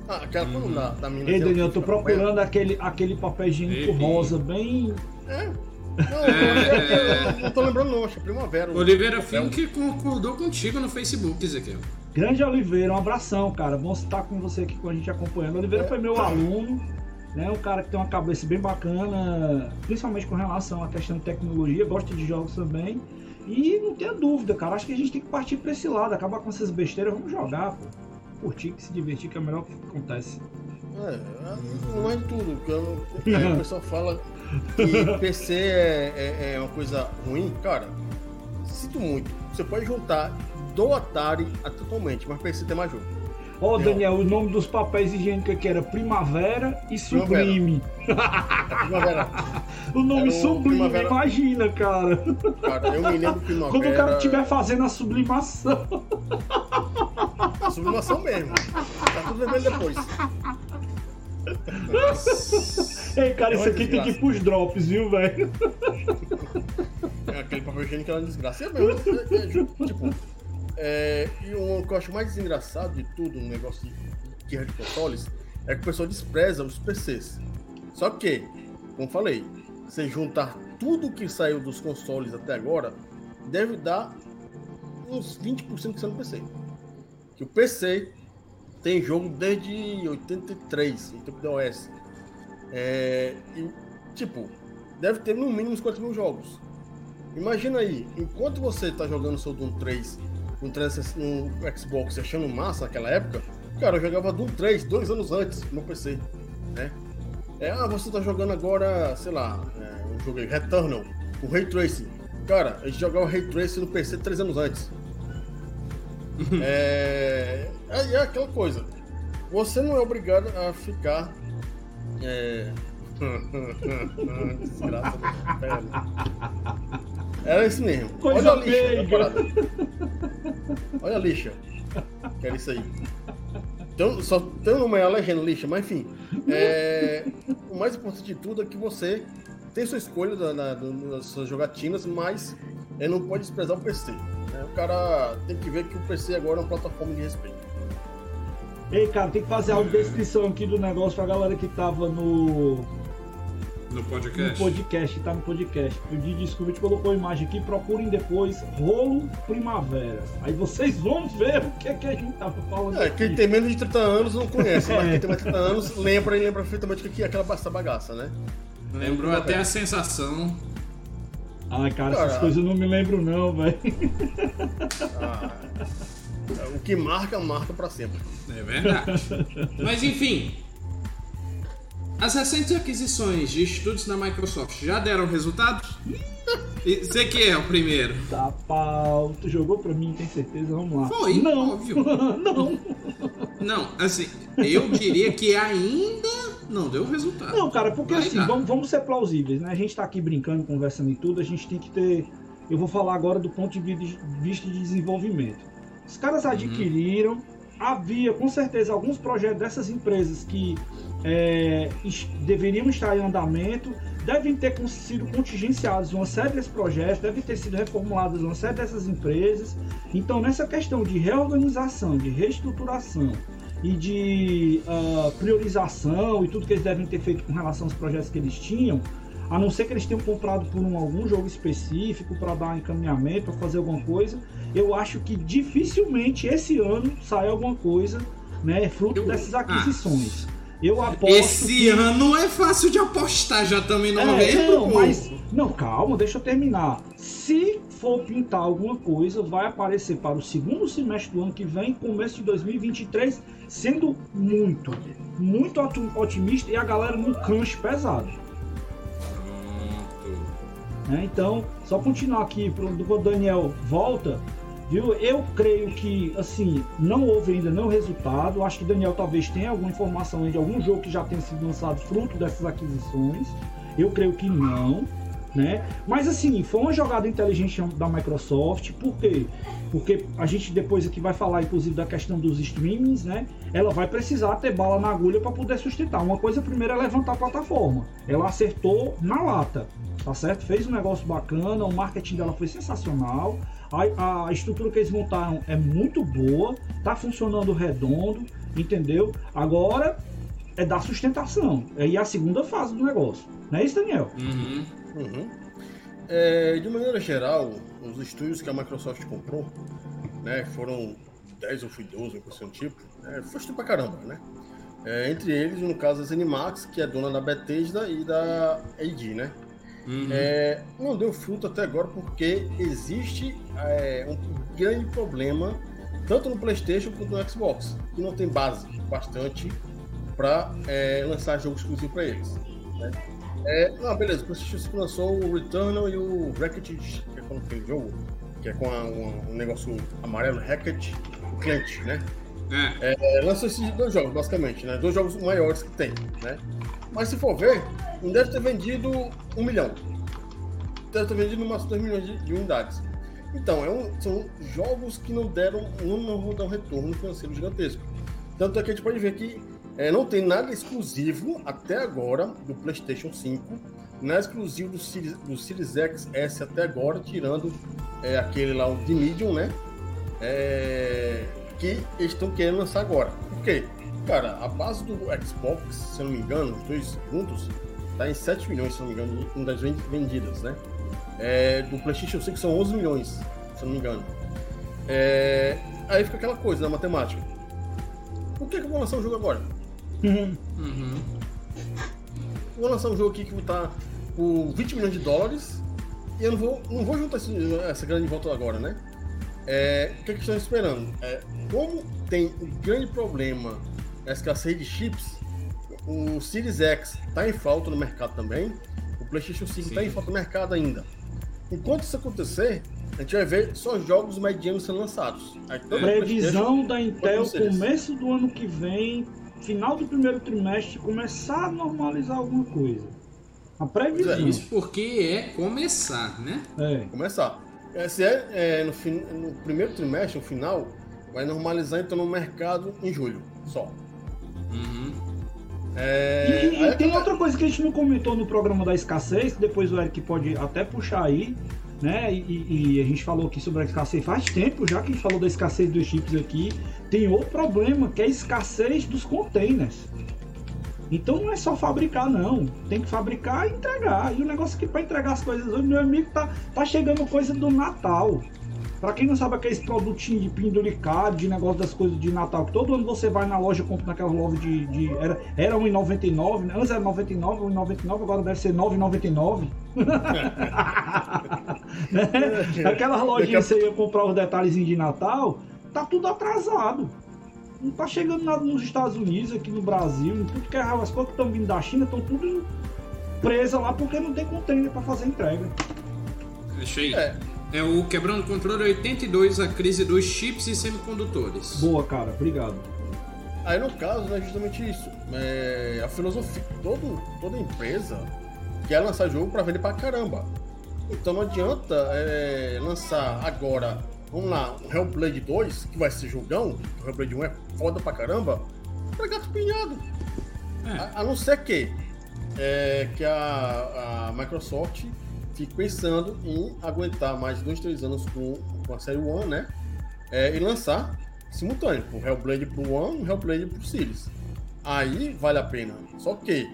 Ah, aquela uhum. da, da menina. Ei, Daniel, eu tô procurando aquele, aquele papel higiênico rosa bem. É. Não, é... não tô lembrando não, acho que é Primavera. Oliveira Fink concordou contigo no Facebook, Ezequiel. Grande Oliveira, um abração, cara. Bom estar com você aqui com a gente acompanhando. Oliveira foi meu aluno, né? Um cara que tem uma cabeça bem bacana, principalmente com relação à questão de tecnologia, gosta de jogos também. E não tenha dúvida, cara. Acho que a gente tem que partir pra esse lado, acabar com essas besteiras, vamos jogar, pô. Curtir, se divertir, que é o melhor que acontece. É, não é tudo. porque eu- aí o pessoal fala que PC é, é- é uma coisa ruim. Cara, sinto muito. Você pode juntar do Atari a totalmente, mas PC tem mais jogo. Ó, Não. Daniel, o nome dos papéis higiênicos aqui era Primavera e Sublime. Primavera, [laughs] O nome Era Sublime, Primavera- imagina, cara. cara, eu me lembro que Quando o cara estiver fazendo a sublimação. Sublimação mesmo. Tá tudo vermelho depois. Ei, cara, É isso aqui tem que ir pros drops, viu, velho? É, Aquele papel higiênico era uma desgraça. É mesmo. é- é tipo, é, e o que eu acho mais engraçado de tudo no negócio de guerra de consoles é que o pessoal despreza os PCs. Só que, como falei, você juntar tudo que saiu dos consoles até agora, deve dar uns 20% que saiu no PC. Que o PC tem jogo desde 83, no tempo da OS. É, e, tipo, deve ter no mínimo uns 40 mil jogos. Imagina aí, enquanto você tá jogando seu Doom 3 no, 360 no Xbox achando massa naquela época, cara, eu jogava Doom 3 dois anos antes no PC, né? É, ah, você tá jogando agora, sei lá, é, um jogo aí, Returnal, o Ray Tracing. Cara, a gente jogava Ray Tracing no PC três anos antes. [laughs] é, é, é aquela coisa. Você não é obrigado a ficar. É... [laughs] Desgraça da perna. Era isso mesmo. Coisa Olha a lixa. Olha a lixa. Era isso aí. Então, só tem uma legenda lixa, mas enfim. é, o mais importante de tudo é que você tem sua escolha da- na- das suas jogatinas, mas é, não pode desprezar o PC. né? O cara tem que ver que o PC agora é uma plataforma de respeito. Ei, cara, tem que fazer a descrição aqui do negócio pra galera que tava no, No no podcast. podcast, que tá no podcast. O Didi Scooby colocou a imagem aqui, procurem depois Rolo Primavera. Aí vocês vão ver o que, é que a gente tava falando É, aqui. quem tem menos de 30 anos não conhece, mas quem tem mais de 30 [laughs] anos lembra e lembra perfeitamente o que é aquela bagaça, né? Lembrou até a sensação. Ai, cara, essas coisas eu não me lembro não, velho. Ah, o que marca, marca pra sempre. É verdade. Mas enfim. As recentes aquisições de estúdios da Microsoft já deram resultados? [laughs] Você que é o primeiro. Tá pau. Tu jogou pra mim, tem certeza? Vamos lá. Foi, Não. óbvio. [laughs] não. Não, assim, eu diria que ainda não deu resultado. Não, cara, porque Vai assim, dar. vamos, vamos ser plausíveis, né? A gente tá aqui brincando, conversando e tudo, a gente tem que ter. Eu vou falar agora do ponto de vi- vista de desenvolvimento. Os caras adquiriram, havia com certeza alguns projetos dessas empresas que é, deveriam estar em andamento, devem ter sido contingenciados uma série desses projetos, devem ter sido reformuladas uma série dessas empresas. Então, nessa questão de reorganização, de reestruturação e de ah, priorização e tudo que eles devem ter feito com relação aos projetos que eles tinham, a não ser que eles tenham comprado por um, algum jogo específico para dar um encaminhamento, para fazer alguma coisa, eu acho que dificilmente esse ano sai alguma coisa, né, fruto Eu- dessas ah. aquisições. Eu aposto Esse que... ano é fácil de apostar, já estamos em É, novembro. não, pô. mas não, calma, deixa eu terminar. Se for pintar alguma coisa, vai aparecer para o segundo semestre do ano que vem, começo de 2023, sendo muito, muito otimista e a galera no canche pesado. Né? Então, só continuar aqui quando o Daniel volta, viu? Eu creio que assim não houve ainda não resultado. Acho que Daniel talvez tenha alguma informação de algum jogo que já tenha sido lançado fruto dessas aquisições. Eu creio que não, né? Mas assim, foi uma jogada inteligente da Microsoft. Por quê? Porque a gente depois aqui vai falar, inclusive, da questão dos streamings, né? Ela vai precisar ter bala na agulha para poder sustentar. Uma coisa primeiro é levantar a plataforma. Ela acertou na lata, tá certo? Fez um negócio bacana, o marketing dela foi sensacional. A, a estrutura que eles montaram é muito boa, tá funcionando redondo, entendeu? Agora é dar sustentação. É ir a segunda fase do negócio. Não é isso, Daniel? Uhum. Uhum. É, de maneira geral, os estúdios que a Microsoft comprou, né, foram 10 ou foi 12, uma questão tipo. É, foi estudado pra caramba, né? É, entre eles, no caso, a Zenimax, que é dona da Bethesda e da AD, né? Uhum. É, não deu fruto até agora porque existe é, um grande problema tanto no PlayStation quanto no Xbox, que não tem base bastante para é, lançar jogos exclusivos para eles. Né? É, não, beleza, o PlayStation 5 lançou o Returnal e o Wreckage, que é aquele jogo, que é com a, um, um, negócio amarelo, Wreckage, o cliente, né? É. É, lançou esses dois jogos, basicamente, né? Dois jogos maiores que tem, né? Mas se for ver, não deve ter vendido um milhão. Deve ter vendido máximo 2 milhões de, de unidades. Então, é um, são jogos que não deram, não, um retorno financeiro gigantesco. Tanto é que a gente pode ver que é, não tem nada exclusivo até agora do PlayStation 5, nada exclusivo do Series, do Series X S até agora, tirando é, aquele lá, o The Medium, né? É, que estão querendo lançar agora. Por quê? Cara, a base do Xbox, se eu não me engano, os dois juntos, tá em 7 milhões, se eu não me engano, em das vendidas, né? É, do PlayStation 5 são 11 milhões, se eu não me engano. É, aí fica aquela coisa na matemática. Por que, que eu vou lançar um jogo agora? Uhum. Uhum. Vou lançar um jogo aqui que tá por 20 milhões de dólares e eu não vou, não vou juntar esse, essa grande volta agora, né? É, o que, é que estão esperando? É, como tem um grande problema na escassez de chips, o Series X está em falta no mercado também, o PlayStation 5 está em falta no mercado ainda. Enquanto isso acontecer, a gente vai ver só jogos medianos sendo lançados. Previsão da Intel começo do ano que vem, final do primeiro trimestre, começar a normalizar alguma coisa. A previsão. É, isso porque é começar, né? É. Começar. É, se é, é no, fin... no, primeiro trimestre, no final, vai normalizar então no mercado em julho, só. Uhum. É... E, e tem outra coisa que a gente não comentou no programa da escassez, que depois o Eric pode até puxar aí, né? E, e, a gente falou aqui sobre a escassez faz tempo já que a gente falou da escassez dos chips aqui. Tem outro problema, que é a escassez dos containers. Então não é só fabricar, não. Tem que fabricar e entregar. E o negócio aqui para entregar as coisas hoje, meu amigo, tá, tá chegando coisa do Natal. Para quem não sabe aqueles produtinhos de penduricado, de negócio das coisas de Natal, que todo ano você vai na loja compra naquela loja de. de era, era 1,99, né? antes era 99, 1,99, agora deve ser 9,99. [laughs] né? Aquela lojinha que você ia comprar os detalhezinhos de Natal, tá tudo atrasado. Não tá chegando nada nos Estados Unidos, aqui no Brasil, tudo que é as coisas que estão vindo da China estão tudo presa lá porque não tem container para fazer entrega. Achei. É. É o Quebrando Controle 82, a crise dos chips e semicondutores. Boa, cara, obrigado. Aí no caso, é justamente isso. É, a filosofia, todo, toda empresa quer lançar jogo para vender pra caramba. Então não adianta é, lançar agora, vamos lá, um Hellblade 2, que vai ser jogão, o Hellblade 1 é foda pra caramba, pra gato pinhado. É. A, a, não ser que, é, que a, a Microsoft fico pensando em aguentar mais dois, três anos com, com a série One, né? É, e lançar simultâneo, o Hellblade pro One e o Hellblade pro Series. Aí vale a pena. Só que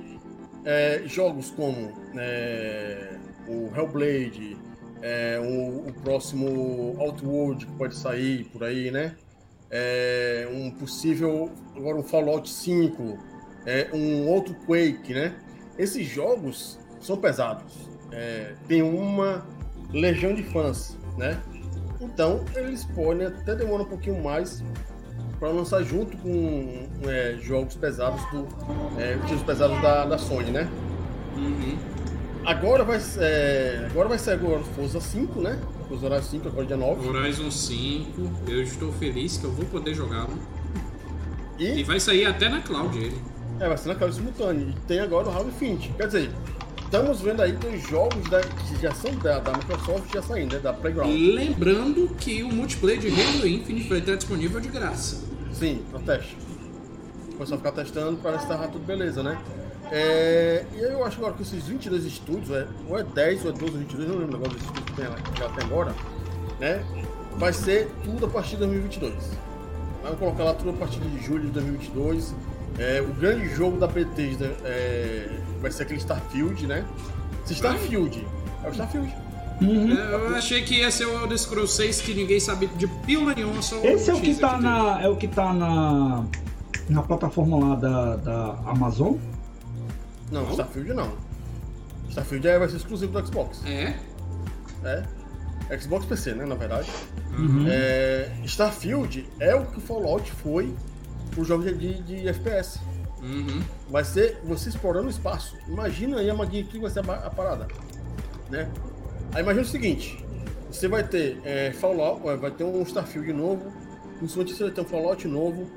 é, jogos como é, o Hellblade, é, o, o, próximo Outworld que pode sair por aí, né? É, um possível agora um Fallout 5, é, um outro Quake, né? Esses jogos são pesados é, tem uma legião de fãs, né? Então eles podem até demorar um pouquinho mais para lançar junto com é, jogos pesados do é, jogos pesados da, da Sony, né? Uhum. Agora vai é, agora vai ser agora Forza 5, né? Forza Horizon 5 agora dia 9. Horizon 5, eu estou feliz que eu vou poder jogá-lo. E... e vai sair até na cloud ele. É, vai ser na cloud simultâneo. E tem agora o Halo Infinite. Quer dizer, estamos vendo aí dois jogos da, que já são da, da Microsoft já saindo, né? Da Playground. Lembrando que o multiplayer de Halo Infinite vai estar disponível de graça. Sim, no teste. Foi só ficar testando para ver se tava tudo beleza, né? É, e eu acho agora que esses 22 estúdios, é, ou é 10 ou é 12 ou 22, não lembro agora dos estúdios que tem já até agora, né? Vai ser tudo a partir de 2022. Vamos colocar lá tudo a partir de julho de 2022. É, o grande jogo da Bethesda é, vai ser aquele Starfield, né? Se Starfield, é o Starfield. Uhum. É, Eu achei que ia ser o Elder Scrolls 6 que ninguém sabe de pila nenhuma, só Esse é o que tá teve. na. É o que tá na. Na plataforma lá da, da Amazon. Não, Não? Starfield não. Starfield é, vai ser exclusivo do Xbox. É? É. Xbox PC, né, na verdade. Uhum. É, Starfield é o que Fallout foi pro jogo de, de, de FPS. Uhum. Vai ser você explorando o espaço. Imagina aí a magia que vai ser a, parada. Né? Aí imagina o seguinte: você vai ter é, Fallout, vai ter um Starfield novo, principalmente você vai ter um Fallout novo,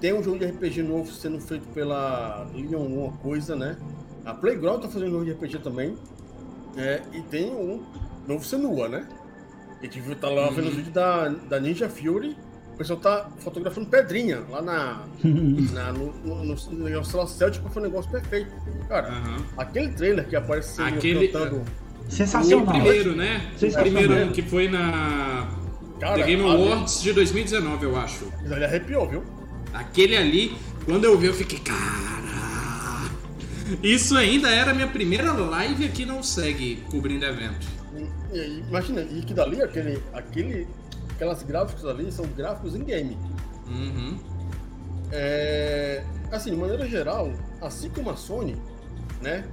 tem um jogo de RPG novo sendo feito pela Leon alguma coisa, né? A Playground tá fazendo um jogo de RPG também. É, e tem um novo Senua, né? A gente viu- tá lá vendo os vídeos da, da Ninja Fury. O pessoal tá fotografando pedrinha lá na, [laughs] na, no, no, no, no negócio Celtic foi um negócio perfeito. Cara, Aham. aquele trailer que aparece Aquele- cantando. O Sensacional. primeiro, né? O Sensacional. primeiro que foi na Cara, The Game ali- Awards de 2019, eu acho. Ele arrepiou, viu? Aquele ali, quando eu vi, eu fiquei, cara. Isso ainda era a minha primeira live aqui não segue cobrindo evento. E, e, imagina, e que dali, aquele, aquele, aquelas gráficos ali são gráficos em game. Uhum. É, assim, de maneira geral, assim como a Sony, né?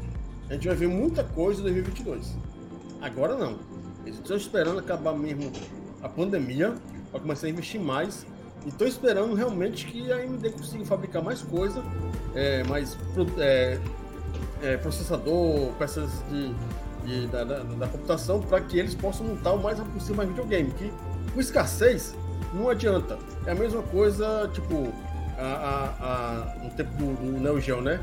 A gente vai ver muita coisa em 2022. Agora não. Eles estão esperando acabar mesmo a pandemia para começar a investir mais. E estão esperando realmente que a AMD consiga fabricar mais coisa, é, mais é, é, processador, peças de, de- da, da- da computação, para que eles possam montar o mais rápido possível mais videogame. Que com escassez não adianta. É a mesma coisa, tipo, a, a, a- no tempo do, do Neo Geo, né?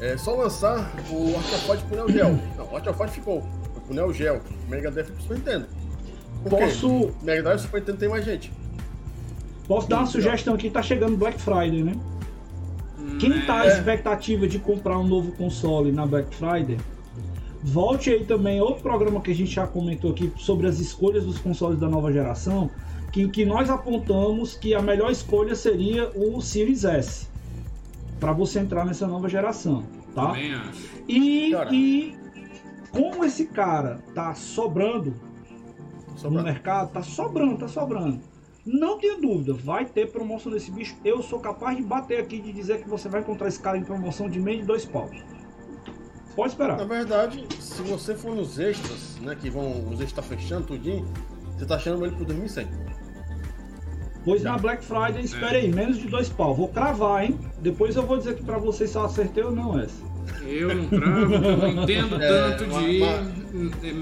É só lançar o Art of Fight pro Neo Geo. [clears throat] Não, o Art of Fight ficou. Foi pro Neo Geo. O Mega Drive pro Super Nintendo. Por quê? Posso, Mega Drive e Super Nintendo tem mais gente. posso dar uma sugestão aqui, tá chegando Black Friday, né? Hum, Quem tá à É. expectativa de comprar um novo console na Black Friday, volte aí também outro programa que a gente já comentou aqui sobre as escolhas dos consoles da nova geração, que, em que nós apontamos que a melhor escolha seria o Series S para você entrar nessa nova geração, tá? Também acho. E, Cara. e como esse cara tá sobrando Só no mercado, tá sobrando, tá sobrando. Não tenha dúvida, vai ter promoção desse bicho. Eu sou capaz de bater aqui e de dizer que você vai encontrar esse cara em promoção de meio de dois paus. Pode esperar. Na verdade, se você for nos extras, né, que vão, os extras tá fechando tudinho, você tá achando ele por 2100. Pois na Black Friday, espere aí, menos de dois pau. Vou cravar, hein? Depois eu vou dizer aqui pra vocês se eu acertei ou não essa. Eu não cravo, eu não entendo [laughs] É, tanto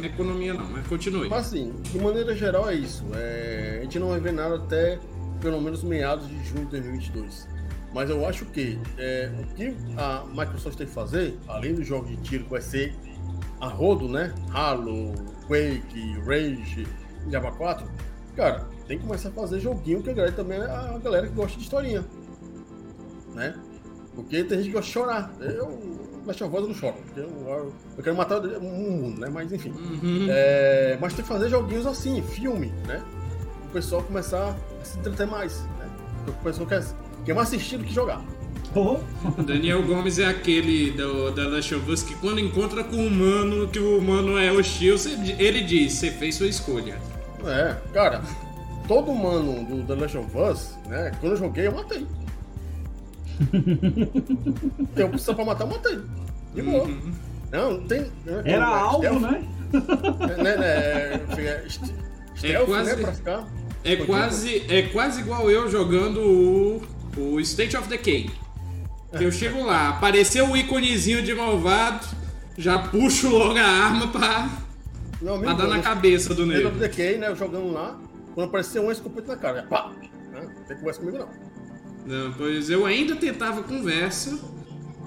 de economia não, mas continue. Mas assim, de maneira geral é isso. É, a gente não vai ver nada até pelo menos meados de junho de 2022. Mas eu acho que é, o que a Microsoft tem que fazer, além do jogo de tiro que vai ser a rodo, né? Halo, Quake, Rage, Java 4, cara, tem que começar a fazer joguinho que a galera também é a galera que gosta de historinha. Né? Porque tem gente que gosta de chorar. Eu, Last of Us eu não choro. porque Eu, eu quero matar o mundo, né? Mas enfim. Uhum. É, mas tem que fazer joguinhos assim, filme, né? O pessoal começar a se entreter mais, né? O pessoal quer, quer mais assistir do que jogar. Oh, Daniel Gomes é aquele do, da Last of Us que quando encontra com o humano, que o humano é hostil, ele diz, você fez sua escolha. É, cara, todo humano do The Last of Us, né? Quando eu joguei, eu matei. [laughs] Tem opção pra matar, eu matei. De boa. Uhum. Não, não tem. né, era é, alvo, stealth, né? né, né, é, é, est- stealth, quase- né, pra ficar. É quase, é quase igual eu jogando o, o State of Decay. Eu chego lá, apareceu o íconezinho de malvado, já puxo logo a arma pra, amigo, pra dar na eu- cabeça do State nego. of Decay, né? Jogando lá, quando apareceu um, escopeta na cara. Pá! Né? Não tem conversa comigo, não. Não, pois eu ainda tentava conversa.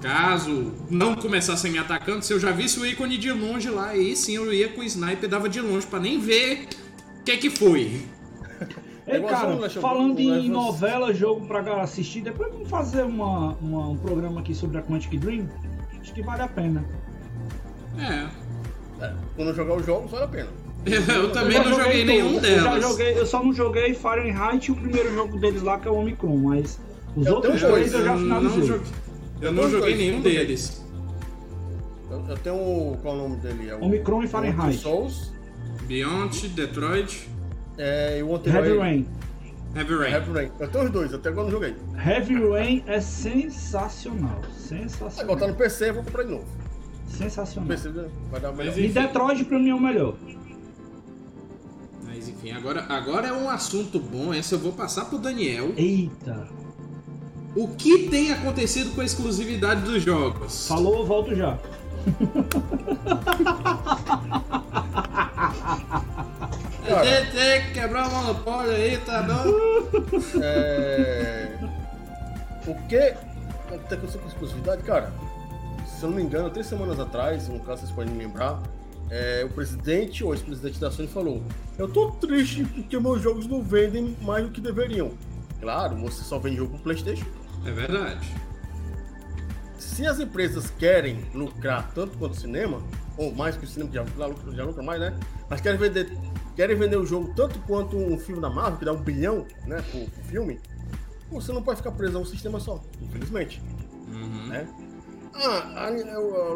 Caso não começassem me atacando, se eu já visse o ícone de longe lá, aí sim eu ia com o sniper, dava de longe pra nem ver o que que foi. É Ei, igual cara, né, falando em novela, jogo pra galera assistir, depois vamos fazer uma, uma- um programa aqui sobre a Quantic Dream. Acho que vale a pena. É. É, quando eu jogar os jogos, vale a pena. [laughs] Eu também já não joguei nenhum todos. Eu, joguei, eu só não joguei Fahrenheit e o primeiro jogo deles lá, que é o Omicron, mas os Eu outros dois dois, eu já não finalizei. joguei, eu Eu não joguei dois, nenhum deles. Eu, eu tenho. o- Qual é o nome dele? É o Omicron e Fahrenheit. Souls Beyond, Detroit, É, e o Heavy Rain. Rain. Heavy Rain. Heavy Rain. Eu tenho os dois, até agora não joguei. Heavy Rain é sensacional. Agora Sensacional. tá no PC, eu vou comprar de novo. No Sensacional. PC né? vai dar melhor. Mas E. Detroit pra mim é o melhor. Mas enfim, agora, agora é um assunto bom. Esse eu vou passar pro Daniel. Eita. O que tem acontecido com a exclusividade dos jogos? Falou, eu volto já. [laughs] Cara, Tem, tem que quebrar o monopólio aí, tá bom? [laughs] É... O que tem acontecido com exclusividade, cara? Se eu não me engano, três semanas atrás, no caso vocês podem me lembrar, é, o presidente ou ex-presidente da Sony falou: Eu tô triste porque meus jogos não vendem mais do que deveriam. Claro, você só vende jogo pro PlayStation. É verdade. Se as empresas querem lucrar tanto quanto o cinema, ou mais que o cinema, que já, já lucra- já lucra mais, né? Mas querem vender, querem vender o jogo tanto quanto um filme da Marvel, que dá um bilhão, né, pro, pro filme, você não pode ficar preso a um sistema só, infelizmente, Uhum. né? Ah,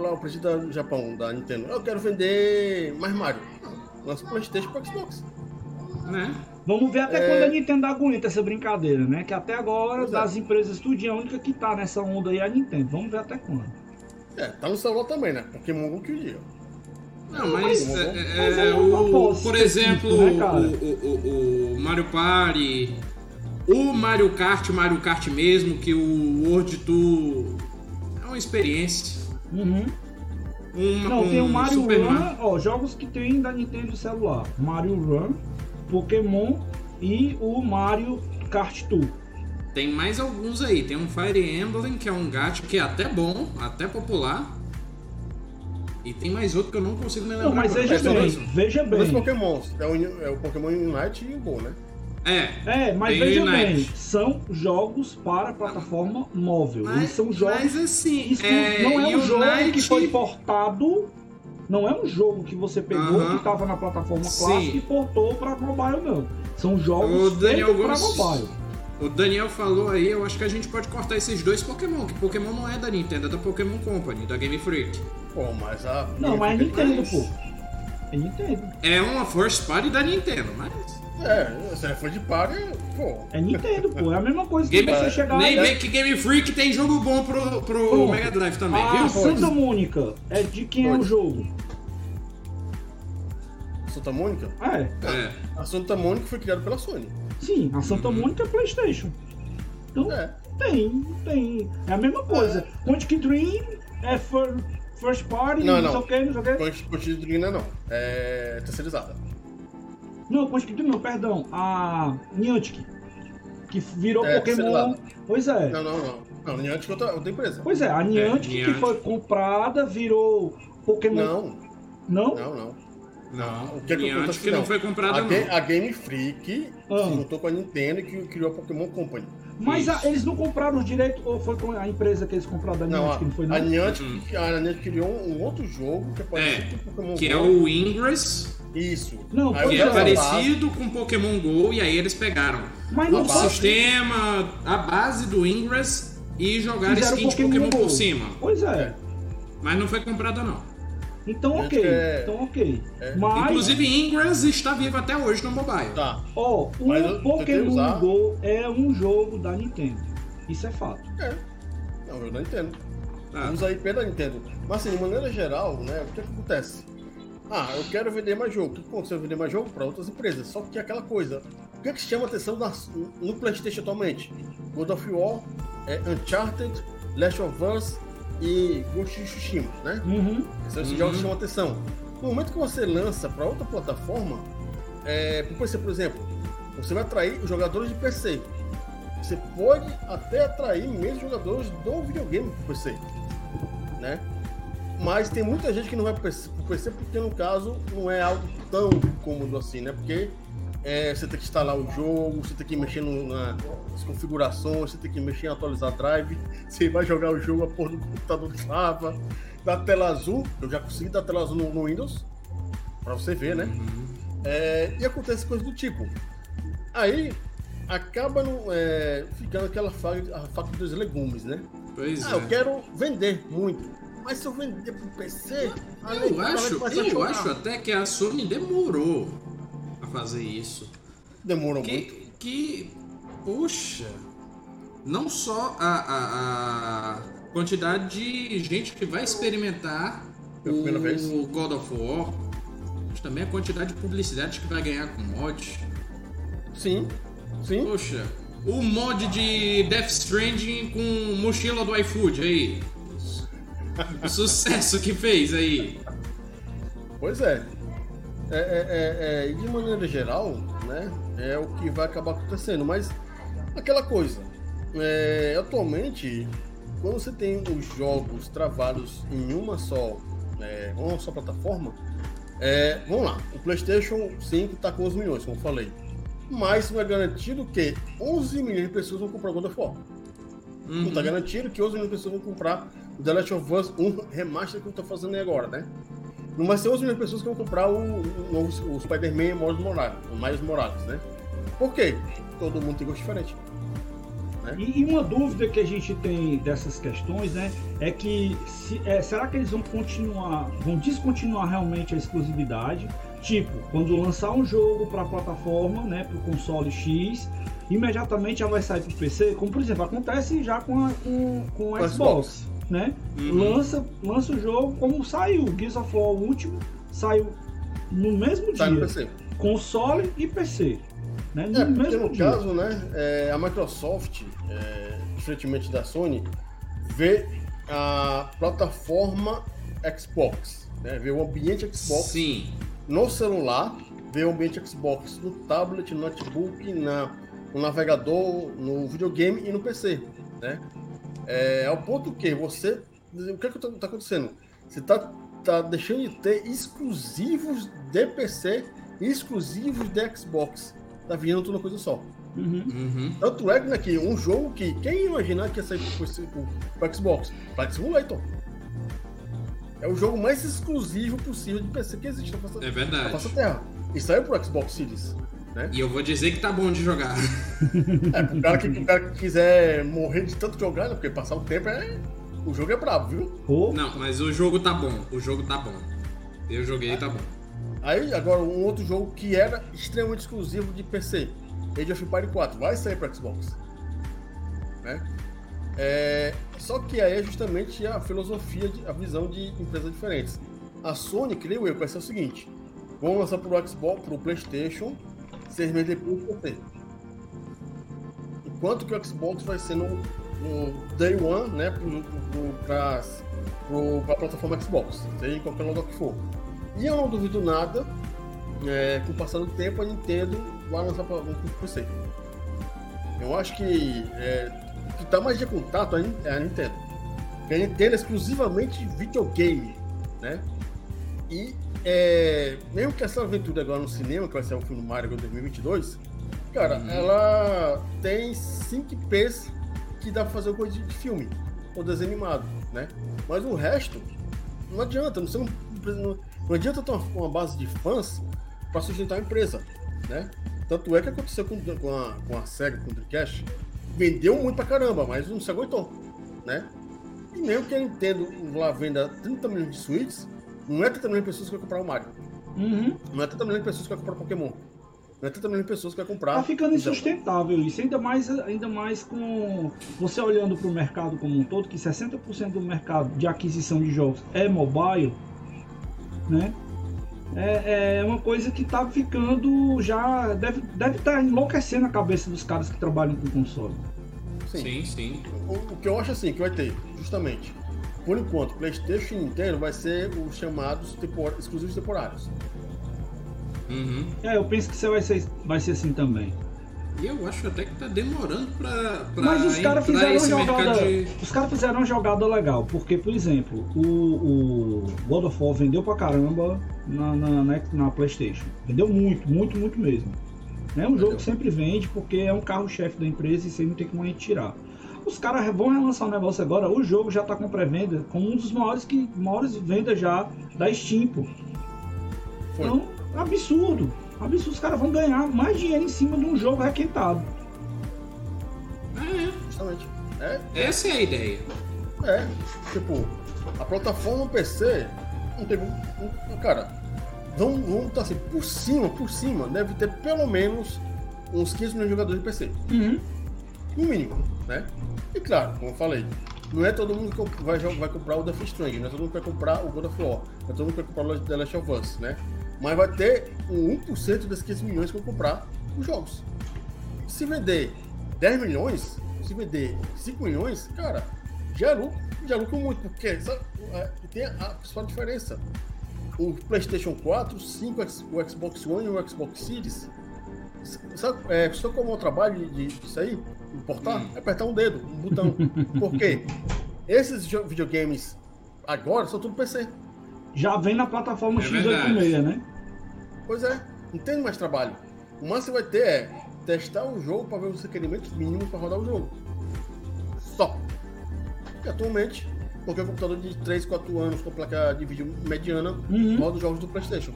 lá o presidente do Japão, da Nintendo, eu quero vender mais Mario. Ah, Lança o Playstation pro Xbox. Né? Vamos ver até É. quando a Nintendo aguenta essa brincadeira, né? Que até agora, Pois é. das empresas tudinho, a única que tá nessa onda aí é a Nintendo. Vamos ver até quando. É, tá no celular também, né? Pokémon Go que o dia. Não, mas, mas- é, é, é uma o, por exemplo, né, o, o, o- Mario Party, o Mario Kart, o Mario Kart mesmo, que o World Tour é uma experiência. Uhum. Um, Não, tem o um Mario Super Run, Mario. ó, jogos que tem da Nintendo celular. Mario Run, Pokémon e o Mario Kart Tour. Tem mais alguns aí. Tem um Fire Emblem, que é um gato que é até bom, até popular. E tem mais outro que eu não consigo me lembrar. Não, mas veja é bem, isso. veja Dois bem. Pokémons. É o, é o Pokémon Unite e o Go, né? É, É, mas veja Unite. bem, são jogos para plataforma móvel. Eles mas, são jogos mas assim, Isso é, não é um jogo Unite- que foi portado. Não é um jogo que você pegou Aham. que estava na plataforma Sim. clássica e portou para mobile, não. São jogos para mobile. O Daniel falou aí, eu acho que a gente pode cortar esses dois Pokémon, que Pokémon não é da Nintendo, é da Pokémon Company, da Game Freak. Pô, mas a. Não, mas é Nintendo, pô. É Nintendo. É uma first party da Nintendo, mas. É, se ele for de party, pô. É Nintendo, pô. É a mesma coisa que Game, você chegar nem vem que Game Freak tem jogo bom pro, pro. Mega Drive também, Ah, viu? Santa Mônica. É de quem é o jogo? Santa Mônica? É. É. A Santa Mônica foi criada pela Sony. Sim, a Santa Mônica é Playstation. Então É. tem, tem. É a mesma coisa. Quantic Dream é fir- first party, Não, não, não. sei o que, não sei o que. Dream não é não. É terceirizada. Não, Quantic Dream não, perdão. A Niantic. Que virou É, Pokémon. Pois é. Não, não, não. Não, Niantic é outra, outra empresa. Pois é, a Niantic que Niantic. foi comprada virou Pokémon. Não, Não? não, não. Não, O que é que Niantic acontece? não Não. foi comprada A, não. A Game Freak Ah. se juntou com a Nintendo e que criou a Pokémon Company. Mas a- eles não compraram os direitos, ou foi com a empresa que eles compraram da Não, Niantic, a, não foi não? a Niantic, Uhum. a Niantic criou um, outro jogo que é parecido com o Pokémon Que Go. é o Ingress, Isso. Não, Aí que eu é é. parecido com Pokémon GO, e aí eles pegaram Mas não o base- sistema, a base do Ingress e jogaram Fizeram skin de Pokémon Pokémon Go. por cima. Pois é. Mas não foi comprada não. Então ok. é- Então ok. é. Mas, Inclusive Ingress está vivo até hoje no mobile. Tá. ó, o Mas eu tentei Pokémon usar. Go é um jogo da Nintendo. Isso é fato. É. Não, eu não entendo. Tá. Usa a IP da Nintendo. Mas assim, de maneira geral, né, o que, é que acontece? Ah, eu quero vender mais jogo. O que aconteceu? Vender mais jogo para outras empresas. Só que é aquela coisa. O que, é que chama atenção nas- no PlayStation atualmente? God of War, é, Uncharted, Last of Us e Ghost of Tsushima, né? Uhum. Esses são Uhum. jogos que chamam atenção. No momento que você lança para outra plataforma, é, por exemplo, você vai atrair os jogadores de PC. Você pode até atrair mesmo jogadores do videogame pro PC, né? Mas tem muita gente que não vai pro PC, porque, no caso, não é algo tão cômodo assim, né? Porque é, você tem que instalar o jogo, você tem que mexer no- nas configurações, você tem que mexer em atualizar drive, você vai jogar o jogo, a porra do computador trava, da tela azul, eu já consegui dar tela azul no, no Windows, pra você ver, né? Uhum. É, e acontece coisas do tipo. Aí acaba no, é, ficando aquela faca, a faca dos legumes, né? Pois Ah, é. eu quero vender muito. Mas se eu vender pro PC. Eu acho, eu acho até que a Sony demorou a fazer isso. Demorou muito. Que, poxa, não só a, a, a quantidade de gente que vai experimentar Pela primeira o vez. God of War, mas também a quantidade de publicidade que vai ganhar com mod. Sim, sim. Poxa, o mod de Death Stranding com mochila do iFood aí. O [laughs] sucesso que fez aí. Pois é. É, é, é, é, de maneira geral, né? É o que vai acabar acontecendo. Mas aquela coisa. é, atualmente, quando você tem os jogos travados em uma só, é, uma só plataforma, é, vamos lá, o PlayStation 5 está com 11 milhões, como eu falei. Mas não é garantido que 11 milhões de pessoas vão comprar God of War. Não Uhum. tá garantido que 11 milhões de pessoas vão comprar o The Last of Us 1 remaster que eu tô fazendo aí agora, né? Não vai ser 11 milhões de pessoas que vão comprar o, o, o Spider-Man Miles Morales, Morales, né? Por quê? Todo mundo tem gosto diferente. E, e uma dúvida que a gente tem dessas questões, né, é que se- é, será que eles vão continuar, vão descontinuar realmente a exclusividade? Tipo, quando lançar um jogo para plataforma, né, para o console X, imediatamente já vai sair para o PC, como por exemplo acontece já com a, com, com o Com Xbox, né? Uhum. Lança, lança o jogo como saiu, Gears of War o último saiu no mesmo dia, console e PC, né? No É, porque no dia. caso, né, é, a Microsoft, é, diferentemente da Sony, vê a plataforma Xbox, né? Vê o ambiente Xbox Sim. no celular, vê o ambiente Xbox no tablet, no notebook, na, no navegador, no videogame e no PC, né? É ao ponto que você, o que é que tá, acontecendo? Você tá, tá deixando de ter exclusivos de PC e exclusivos de Xbox. Tá virando tudo uma coisa só. Uhum. Uhum. Tanto é que né, que um jogo que quem ia imaginar que ia sair pro, pro, pro Xbox? Flight Simulator. É o jogo mais exclusivo possível de PC que existe na face, É na verdade. face da Terra. E saiu pro Xbox Series. E eu vou dizer que tá bom de jogar. [laughs] É, pro cara que, pro cara que quiser morrer de tanto jogar, né? Porque passar o tempo é. O jogo é brabo, viu? Pô, Não, mas o jogo tá bom. O jogo tá bom. Eu joguei e tá bom. Aí, agora, um outro jogo que era extremamente exclusivo de PC, Age of Empires 4, vai sair para Xbox. Né? É, só que aí é justamente a filosofia, de- a visão de empresas diferentes. A Sony, creio eu, vai ser o seguinte: vamos lançar pro Xbox, pro PlayStation, seis meses depois pro PC. Enquanto que o Xbox vai ser no, no Day One, né, pro, pro, plataforma Xbox, seja em qualquer lugar que for. E eu não duvido nada, é, com o passar do tempo, a Nintendo vai lançar para um PC. Eu acho que é, o que tá mais de contato é a Nin- a Nintendo. Porque a Nintendo é exclusivamente videogame, né? E é, mesmo que essa aventura agora no cinema, que vai ser o filme Mario agora em 2022, cara, Uhum. ela tem 5 P's que dá pra fazer coisa de filme ou desenho animado, né? Mas o resto não adianta, você não, não, não adianta ter uma, uma base de fãs para sustentar a empresa, né? Tanto é que aconteceu com, com, a, com a SEGA, com o Dreamcast, vendeu muito pra caramba, mas não se aguentou, né? E mesmo que a Nintendo lá venda 30 milhões de suítes, não é 30 milhões de pessoas que vai comprar o Mario, uhum. não é 30 milhões de pessoas que vai comprar Pokémon, não é 30 milhões de pessoas que vai comprar... Tá ficando insustentável isso, ainda mais, ainda mais com você olhando para o mercado como um todo, que 60% do mercado de aquisição de jogos é mobile, né? É, é uma coisa que tá ficando já. Deve estar deve tá enlouquecendo a cabeça dos caras que trabalham com console. Sim, sim. O, o que eu acho assim, que vai ter, justamente, por enquanto, PlayStation e Nintendo vai ser os chamados tempor- exclusivos temporários. Uhum. É, eu penso que você vai ser, vai ser assim também. E eu acho até que tá demorando pra, pra Mas os caras fizeram uma jogada. de... Os caras fizeram uma jogada legal, porque, por exemplo, o, o God of War vendeu pra caramba na, na, na, na Playstation. Vendeu muito, muito, muito mesmo. É um jogo que sempre vende, porque é um carro-chefe da empresa e você não tem como a gente tirar. Os caras vão relançar um negócio agora, o jogo já tá com pré-venda, com um dos maiores, que, maiores vendas já da Steam, pô. Então, absurdo. Absurdo, os caras vão ganhar mais dinheiro em cima de um jogo requentado. Ah, Justamente. É, é. Essa é a ideia. é. Tipo, A plataforma PC não teve. Um, cara, vamos, vamos estar assim, por cima, por cima, deve ter pelo menos uns 15 milhões de jogadores de PC. Uhum. No mínimo, né? E claro, como eu falei, não é todo mundo que vai, vai comprar o Death Stranding, não é todo mundo que vai comprar o God of War, não é todo mundo que vai comprar o The Last of Us, né? Mas vai ter um 1% desses 15 milhões que vão comprar os jogos. Se vender 10 milhões, se vender 5 milhões, cara, já é lucro, já é lucro muito, porque é, tem a principal diferença. O PlayStation 4, 5, o Xbox One e o Xbox Series, sabe, é, só como o trabalho de, disso aí, importar, hum. é apertar um dedo, um botão. Por quê? [laughs] Esses videogames agora são tudo PC. Já vem na plataforma é X86, né? Pois é, não tem mais trabalho. O máximo que vai ter é testar o jogo para ver os requerimentos mínimos para rodar o jogo. Só. E atualmente, qualquer computador de 3, 4 anos com placa de vídeo mediana uhum. roda os jogos do PlayStation.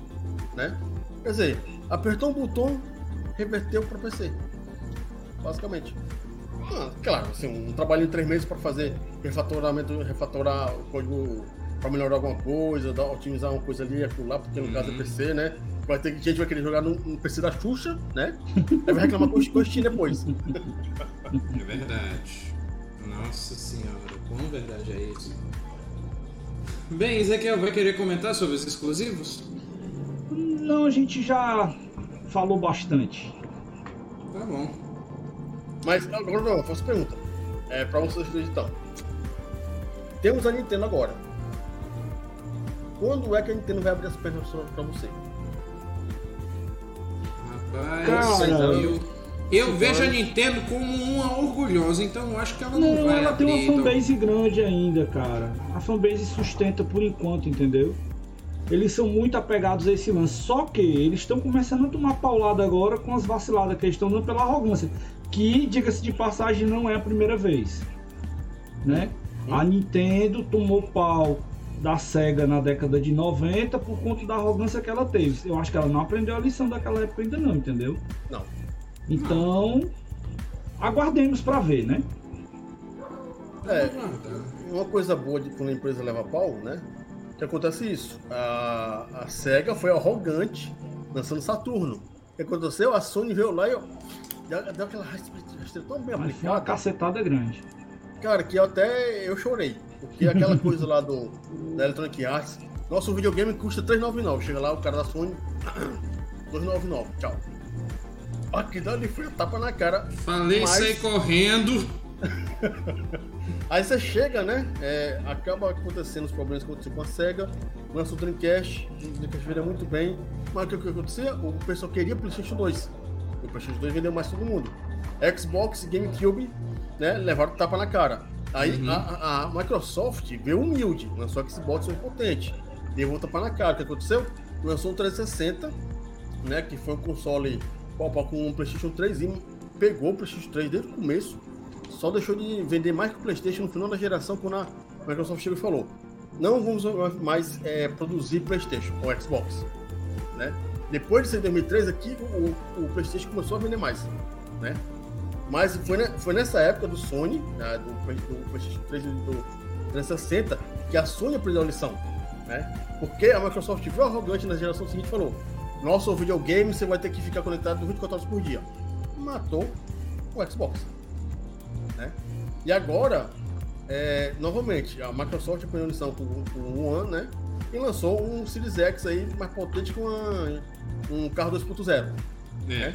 Né? Quer dizer, apertou um botão, reverteu para PC. Basicamente. Ah, claro, assim, um trabalho em 3 meses para fazer refatoramento, refatorar o código para melhorar alguma coisa, dar, otimizar uma coisa ali, lá, porque no uhum. caso é PC, né? Vai ter gente vai querer jogar no, no PC da Xuxa, né? Aí vai reclamar com o Steam depois. É verdade. Nossa senhora, quão verdade é isso? Bem, Ezequiel, vai querer comentar sobre os exclusivos? Não, a gente já falou bastante. Tá bom. Mas agora não, eu faço pergunta. É pra vocês então. Temos a Nintendo agora. Quando é que a Nintendo vai abrir as pernas pra você? Rapaz, Cara, eu, eu vejo a Nintendo como uma orgulhosa, então eu acho que ela não, não vai ela abrir, tem uma fanbase então... grande ainda, cara. A fanbase sustenta por enquanto, entendeu? Eles são muito apegados a esse lance. Só que eles estão começando a tomar paulada agora com as vaciladas que eles estão dando pela arrogância. Que, diga-se de passagem, não é a primeira vez. Né? A Nintendo tomou pau da SEGA na década de 90 por conta da arrogância que ela teve. Eu acho que ela não aprendeu a lição daquela época ainda não, entendeu? Não. Então, aguardemos para ver, né? É, uma coisa boa de quando a empresa leva pau, né? Que acontece isso. A, a SEGA foi arrogante lançando Saturno. O que aconteceu? A Sony veio lá e deu, deu aquela rasteira tão bem aplicada. Foi uma cacetada grande. Cara, que até eu chorei. Porque aquela coisa lá do, da Electronic Arts, nosso videogame custa 399. Chega lá o cara da Sony, [coughs] 299, tchau. Aqui dali foi tapa na cara. Falei mas... sair correndo. [laughs] Aí você chega, né? É, acaba acontecendo os problemas que aconteceram com a SEGA, lança o Dreamcast, o Dreamcast vendeu muito bem, mas o que, que acontecia? O pessoal queria o PlayStation 2. O PlayStation 2 vendeu mais todo mundo. Xbox, GameCube né, levaram tapa na cara. Aí uhum. a, a, Microsoft veio humilde, lançou o Xbox mais potente, deu tapa na cara. O que aconteceu? Lançou o 360, né, que foi um console com o PlayStation 3 e pegou o PlayStation 3 desde o começo, só deixou de vender mais que o PlayStation no final da geração quando a Microsoft chegou e falou: não vamos mais é, produzir PlayStation ou Xbox, né? Depois de ser 2003 aqui, o, o PlayStation começou a vender mais, né? Mas foi, foi nessa época do Sony, né, do, do PlayStation 3 e do 360, que a Sony aprendeu a lição. Né? Porque a Microsoft foi arrogante na geração seguinte e falou: nosso videogame você vai ter que ficar conectado 24 horas por dia. Matou o Xbox. Né? E agora, é, novamente, a Microsoft aprendeu a lição com, o One, né? E lançou um Series X aí mais potente com um carro 2.0. É. Né?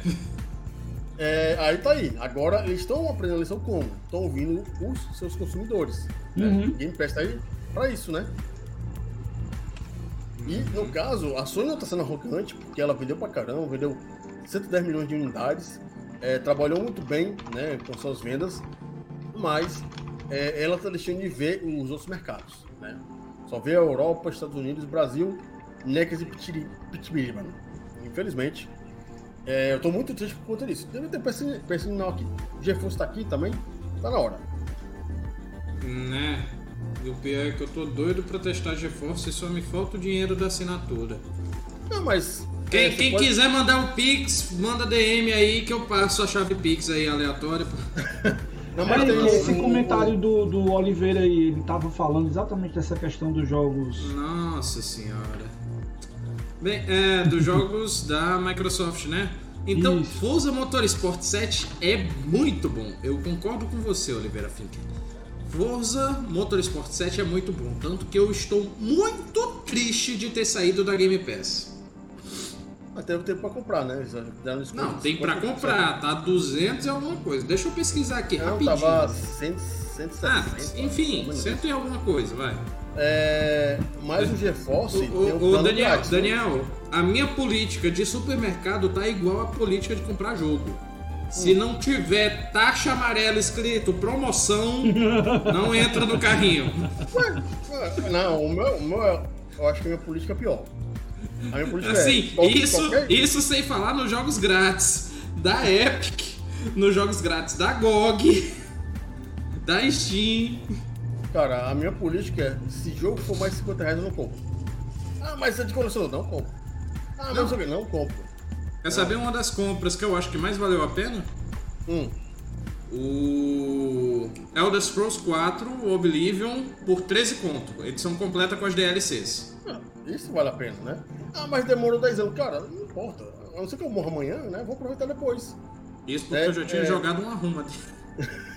É, aí tá aí. Agora eles estão aprendendo a lição como? Estão ouvindo os seus consumidores. Né? Uhum. Né? Game Pass tá aí pra isso, né? E no caso, a Sony não tá sendo arrogante, porque ela vendeu pra caramba, vendeu 110 milhões de unidades, é, trabalhou muito bem né, com suas vendas, mas é, ela tá deixando de ver os outros mercados. Né? Só vê a Europa, Estados Unidos, Brasil, Nex e Pitibiriba. Infelizmente, é, eu tô muito triste por conta disso. Deve ter pensado aqui. O GeForce tá aqui também, tá na hora. Né? E o pior é que eu tô doido pra testar GeForce e só me falta o dinheiro da assinatura. Não, mas. Quem, é, quem pode... quiser mandar um Pix, manda DM aí que eu passo a chave Pix aí aleatória. [laughs] Não, mas é, esse comentário do, do Oliveira aí, ele tava falando exatamente dessa questão dos jogos. Nossa senhora. Bem, é, dos jogos da Microsoft, né? Então, Isso. Forza Motorsport 7 é muito bom. Eu concordo com você, Oliveira Fink. Forza Motorsport 7 é muito bom, tanto que eu estou muito triste de ter saído da Game Pass. Mas teve tempo pra comprar, né? Não, tem pra comprar, tá 200 e alguma coisa. Deixa eu pesquisar aqui Não, rapidinho. tava 100, 170. Ah, enfim, 100 e alguma coisa, vai. É, mais o GeForce o, tem um o Daniel, grátis, né? Daniel, a minha política de supermercado tá igual à política de comprar jogo. Se não tiver taxa amarela escrito promoção, [laughs] não entra no carrinho. Não, o meu, o meu eu acho que a minha política é pior. A minha política assim, é, isso, qualquer... isso sem falar nos jogos grátis da Epic, nos jogos grátis da GOG, da Steam. Cara, a minha política é: se jogo for mais de 50 reais, eu não compro. Ah, mas é de coleção, não compro. Ah, mas não, não compro. Quer saber uma das compras que eu acho que mais valeu a pena? Hum. O Elder Scrolls 4 Oblivion por 13 conto. Edição completa com as DLCs. Ah, isso vale a pena, né? Ah, mas demorou 10 anos. Cara, não importa. A não ser que eu morra amanhã, né? Vou aproveitar depois. Isso porque é, eu já tinha é... jogado uma ruma. [laughs]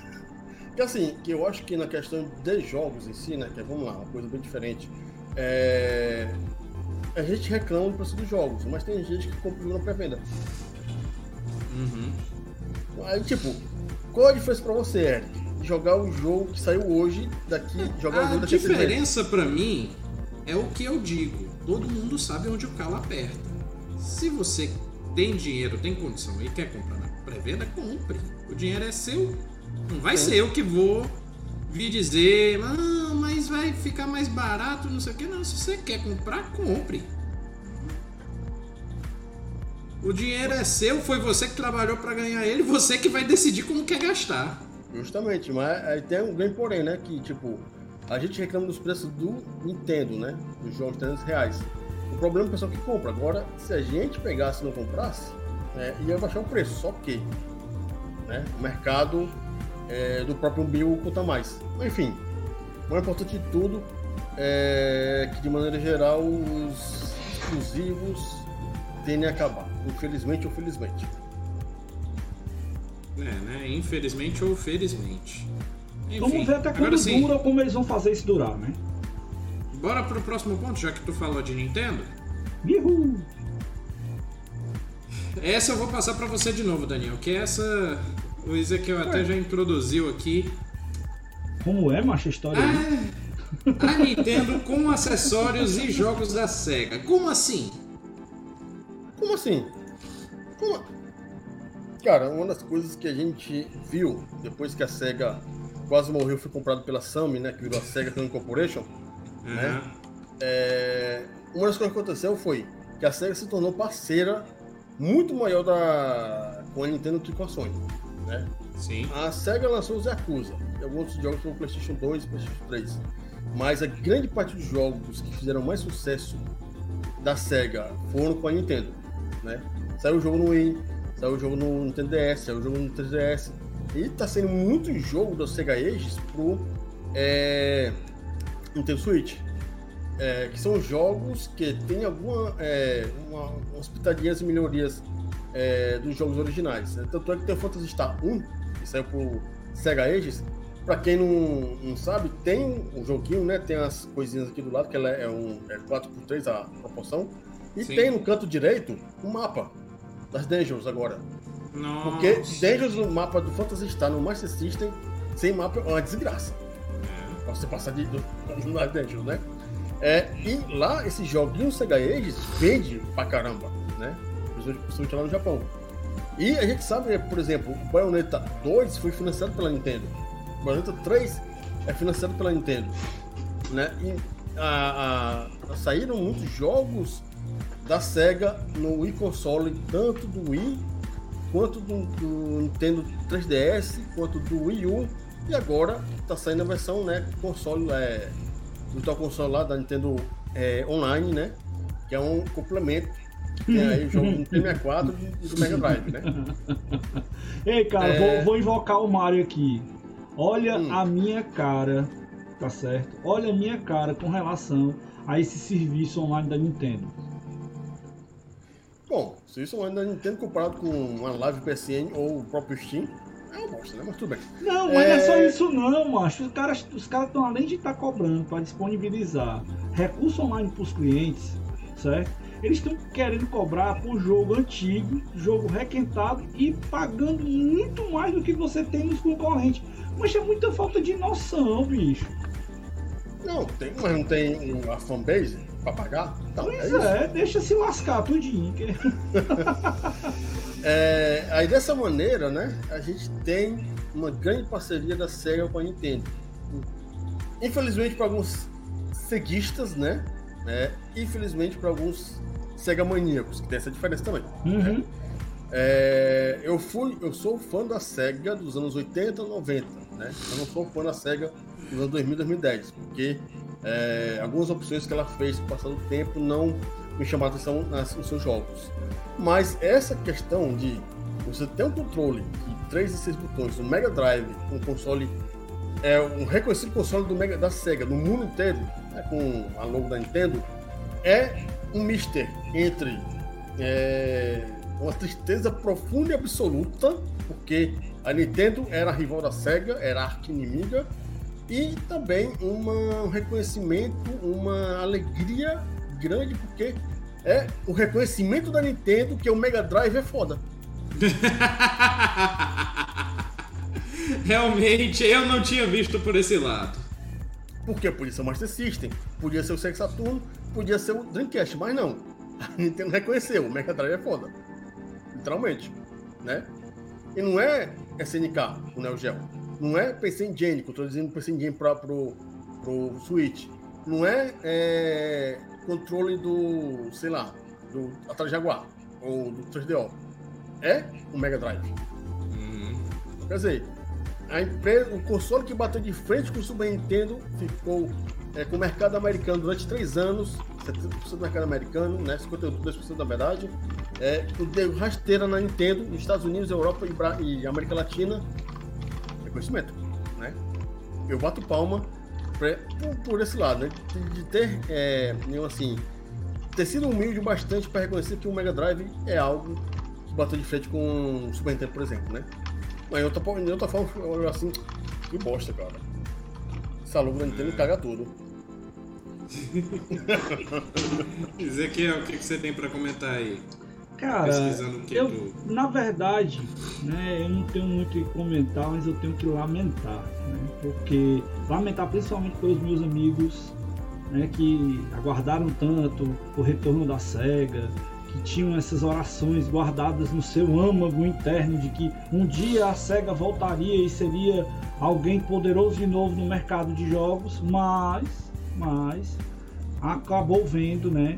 que assim, que eu acho que na questão de jogos em si, né? Que é, vamos lá, uma coisa bem diferente. É... A gente reclama do preço dos jogos, mas tem gente que compra na pré-venda. Uhum. Aí, tipo, qual a diferença pra você, Eric? Jogar o jogo que saiu hoje, daqui, jogar o jogo daqui a diferença para mim é o que eu digo. Todo mundo sabe onde o calo aperta. Se você tem dinheiro, tem condição e quer comprar na pré-venda, compre. O dinheiro é seu. Não vai é. ser eu que vou vir dizer, ah, mas vai ficar mais barato, não sei o que. Não, se você quer comprar, compre. O dinheiro é seu, foi você que trabalhou para ganhar ele, você que vai decidir como quer gastar. Justamente, mas aí tem um grande porém, né? Que tipo, a gente reclama dos preços do Nintendo, né? Dos jogos 300 reais. O problema é o pessoal que compra. Agora, se a gente pegasse e não comprasse, é, ia baixar o preço. Só que né, o mercado é, do próprio Bill conta mais. Enfim, o mais importante de tudo é que, de maneira geral, os exclusivos tendem a acabar. Infelizmente ou felizmente. É, né? Infelizmente ou felizmente. Enfim, Vamos ver até quando sim, dura ou como eles vão fazer isso durar, né? Bora pro próximo ponto, já que tu falou de Nintendo. Uhul. Essa eu vou passar para você de novo, Daniel, que essa o Ezequiel até já introduziu aqui. Como é, macho, a história ah, A Nintendo com acessórios e jogos da SEGA. Como assim? Como assim? Como... Cara, uma das coisas que a gente viu depois que a SEGA quase morreu, foi comprado pela Sony, né? Que virou a SEGA Film Corporation, uhum. né? É... Uma das coisas que aconteceu foi que a SEGA se tornou parceira muito maior da... com a Nintendo que com a Sony, né? Sim. A SEGA lançou os Yakuza e alguns jogos para o PlayStation 2 e PlayStation 3. Mas a grande parte dos jogos que fizeram mais sucesso da SEGA foram com a Nintendo né? Saiu o jogo no Wii, saiu o jogo no Nintendo DS, saiu o jogo no 3DS. E tá sendo muito jogo do Sega Ages pro é, Nintendo Switch. É, que são jogos que tem alguma é, uma, umas pitadinhas e melhorias é, dos jogos originais. Né? Tanto é que tem o Phantasy Star 1, que saiu pro Sega Ages. Pra quem não, não sabe, tem um joguinho, né? Tem as coisinhas aqui do lado, que ela é um é 4x3 a proporção. E Sim. tem no canto direito um mapa das Dungeons agora. Nossa. Porque Dungeons no mapa do Phantasy Star no Master System, sem mapa é uma desgraça. É. Pra você passar de, do, nas Dungeons, né? É, e lá, esse joguinho Sega Ages vende pra caramba, né? Principalmente lá no Japão. E a gente sabe, né, por exemplo, o Bayonetta 2 foi financiado pela Nintendo. O Bayonetta 3 é financiado pela Nintendo. Né? E a, a, saíram muitos jogos da SEGA no Wii Console, tanto do Wii quanto do, do Nintendo 3DS, quanto do Wii U, e agora está saindo a versão, né, console, é, virtual console lá da Nintendo é, Online, né, que é um complemento tem aí o jogo do 64 e do Mega Drive, né? [laughs] Ei, cara, é... vou, vou, invocar o Mario aqui. Olha hum. a minha cara, tá certo? Olha a minha cara com relação a esse serviço online da Nintendo. Bom, serviço online da Nintendo comparado com uma live PSN ou o próprio Steam, é uma bosta, né? Mas tudo bem. Não, mas é... não é só isso não, macho. Os caras os caras estão além de estar tá cobrando para disponibilizar recurso online para os clientes, certo? Eles estão querendo cobrar por jogo antigo, jogo requentado e pagando muito mais do que você tem nos concorrentes. Mas é muita falta de noção, bicho. Não, tem, mas não tem a fanbase pra pagar? Então, pois é, é deixa se lascar tudinho. [laughs] é, aí dessa maneira, né, a gente tem uma grande parceria da SEGA com a Nintendo. Infelizmente para alguns ceguistas, né, é, infelizmente para alguns Sega maníacos, que tem essa diferença também. Uhum. Né? É, eu fui, eu sou fã da Sega dos anos 80, 90, né? Eu não sou fã da Sega dos anos 2000, 2010, porque é, algumas opções que ela fez com o passar do tempo não me chamaram a atenção nas, nos seus jogos. Mas essa questão de você ter um controle de 3 e 6 botões no Mega Drive, um console, é um reconhecido console do Mega, da Sega no mundo inteiro, né, com a logo da Nintendo, é um mister entre é, uma tristeza profunda e absoluta, porque a Nintendo era a rival da Sega, era a inimiga, e também uma, um reconhecimento, uma alegria grande, porque é o reconhecimento da Nintendo que o Mega Drive é foda. [laughs] Realmente, eu não tinha visto por esse lado. Porque podia ser o Master System, podia ser o Sega Saturn, podia ser o Dreamcast, mas não. [laughs] A Nintendo reconheceu, o Mega Drive é foda. Literalmente, né? E não é SNK, o Neo Geo. Não é PC Engine, que eu tô dizendo PC Engine pra, pro, pro Switch. Não é, é controle do, sei lá, do Atari Jaguar ou do 3DO. É o Mega Drive. Uhum. Quer dizer, a empresa, o console que bateu de frente com o Super Nintendo ficou é, com o mercado americano durante três anos, 70% do mercado americano, né, 52% da verdade, é, deu rasteira na Nintendo, nos Estados Unidos, Europa e, e América Latina, reconhecimento, né? Eu bato palma pra, por, por, esse lado, né, de ter, é, assim, ter sido humilde bastante para reconhecer que o Mega Drive é algo que bateu de frente com o Super Nintendo, por exemplo, né? Mas eu tô, eu tô falando assim, que bosta, cara. Essa logo da Nintendo caga tudo. [laughs] Ezequiel, o que, que você tem para comentar aí? Cara, eu, tu... na verdade, né, eu não tenho muito o que comentar, mas eu tenho que lamentar, né, porque lamentar principalmente pelos meus amigos, né, que aguardaram tanto o retorno da Sega, que tinham essas orações guardadas no seu âmago interno de que um dia a Sega voltaria e seria alguém poderoso de novo no mercado de jogos, mas, mas acabou vendo, né,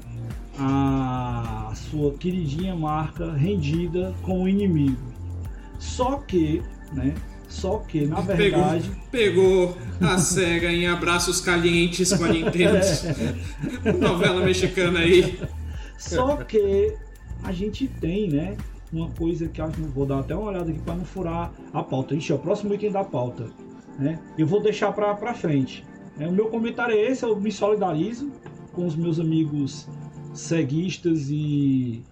a sua queridinha marca rendida com o inimigo. Só que, né, só que, na verdade. Pegou, pegou a SEGA em abraços calientes com a Nintendo. [laughs] Novela mexicana aí. Só que a gente tem, né? Uma coisa que acho que vou dar até uma olhada aqui para não furar a pauta. Ixi, é o próximo item da pauta. Né? Eu vou deixar para frente. É, o meu comentário é esse, eu me solidarizo com os meus amigos ceguistas e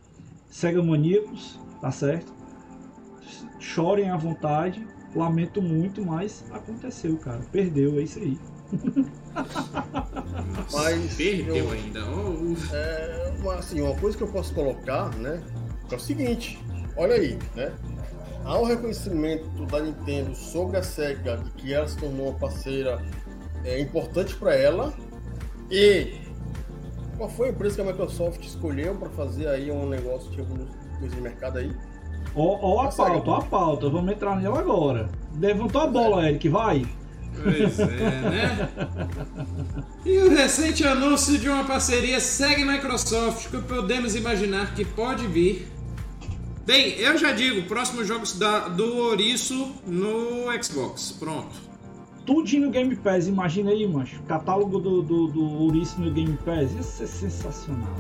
cegamaníacos, tá certo? Chorem à vontade, lamento muito, mas aconteceu, cara. Perdeu, é isso aí. [laughs] Mas perdeu eu, ainda. Oh. É, assim, uma coisa que eu posso colocar, né? É o seguinte, olha aí, né? Há o reconhecimento da Nintendo sobre a SEGA de que ela se tornou uma parceira é, importante para ela. E qual foi a empresa que a Microsoft escolheu para fazer aí um negócio tipo coisa de mercado aí? Ó, ó a, a pauta, ó a pauta, vamos entrar nela agora. Levantou a bola, Eric, vai. Pois é, né? [laughs] E o recente anúncio de uma parceria segue Microsoft que podemos imaginar que pode vir. Bem, eu já digo, próximos jogos da, do Ouriço no Xbox. Pronto. Tudinho no Game Pass, imagina aí, mancho. Catálogo do, do, do Ouriço no Game Pass. Ia ser sensacional.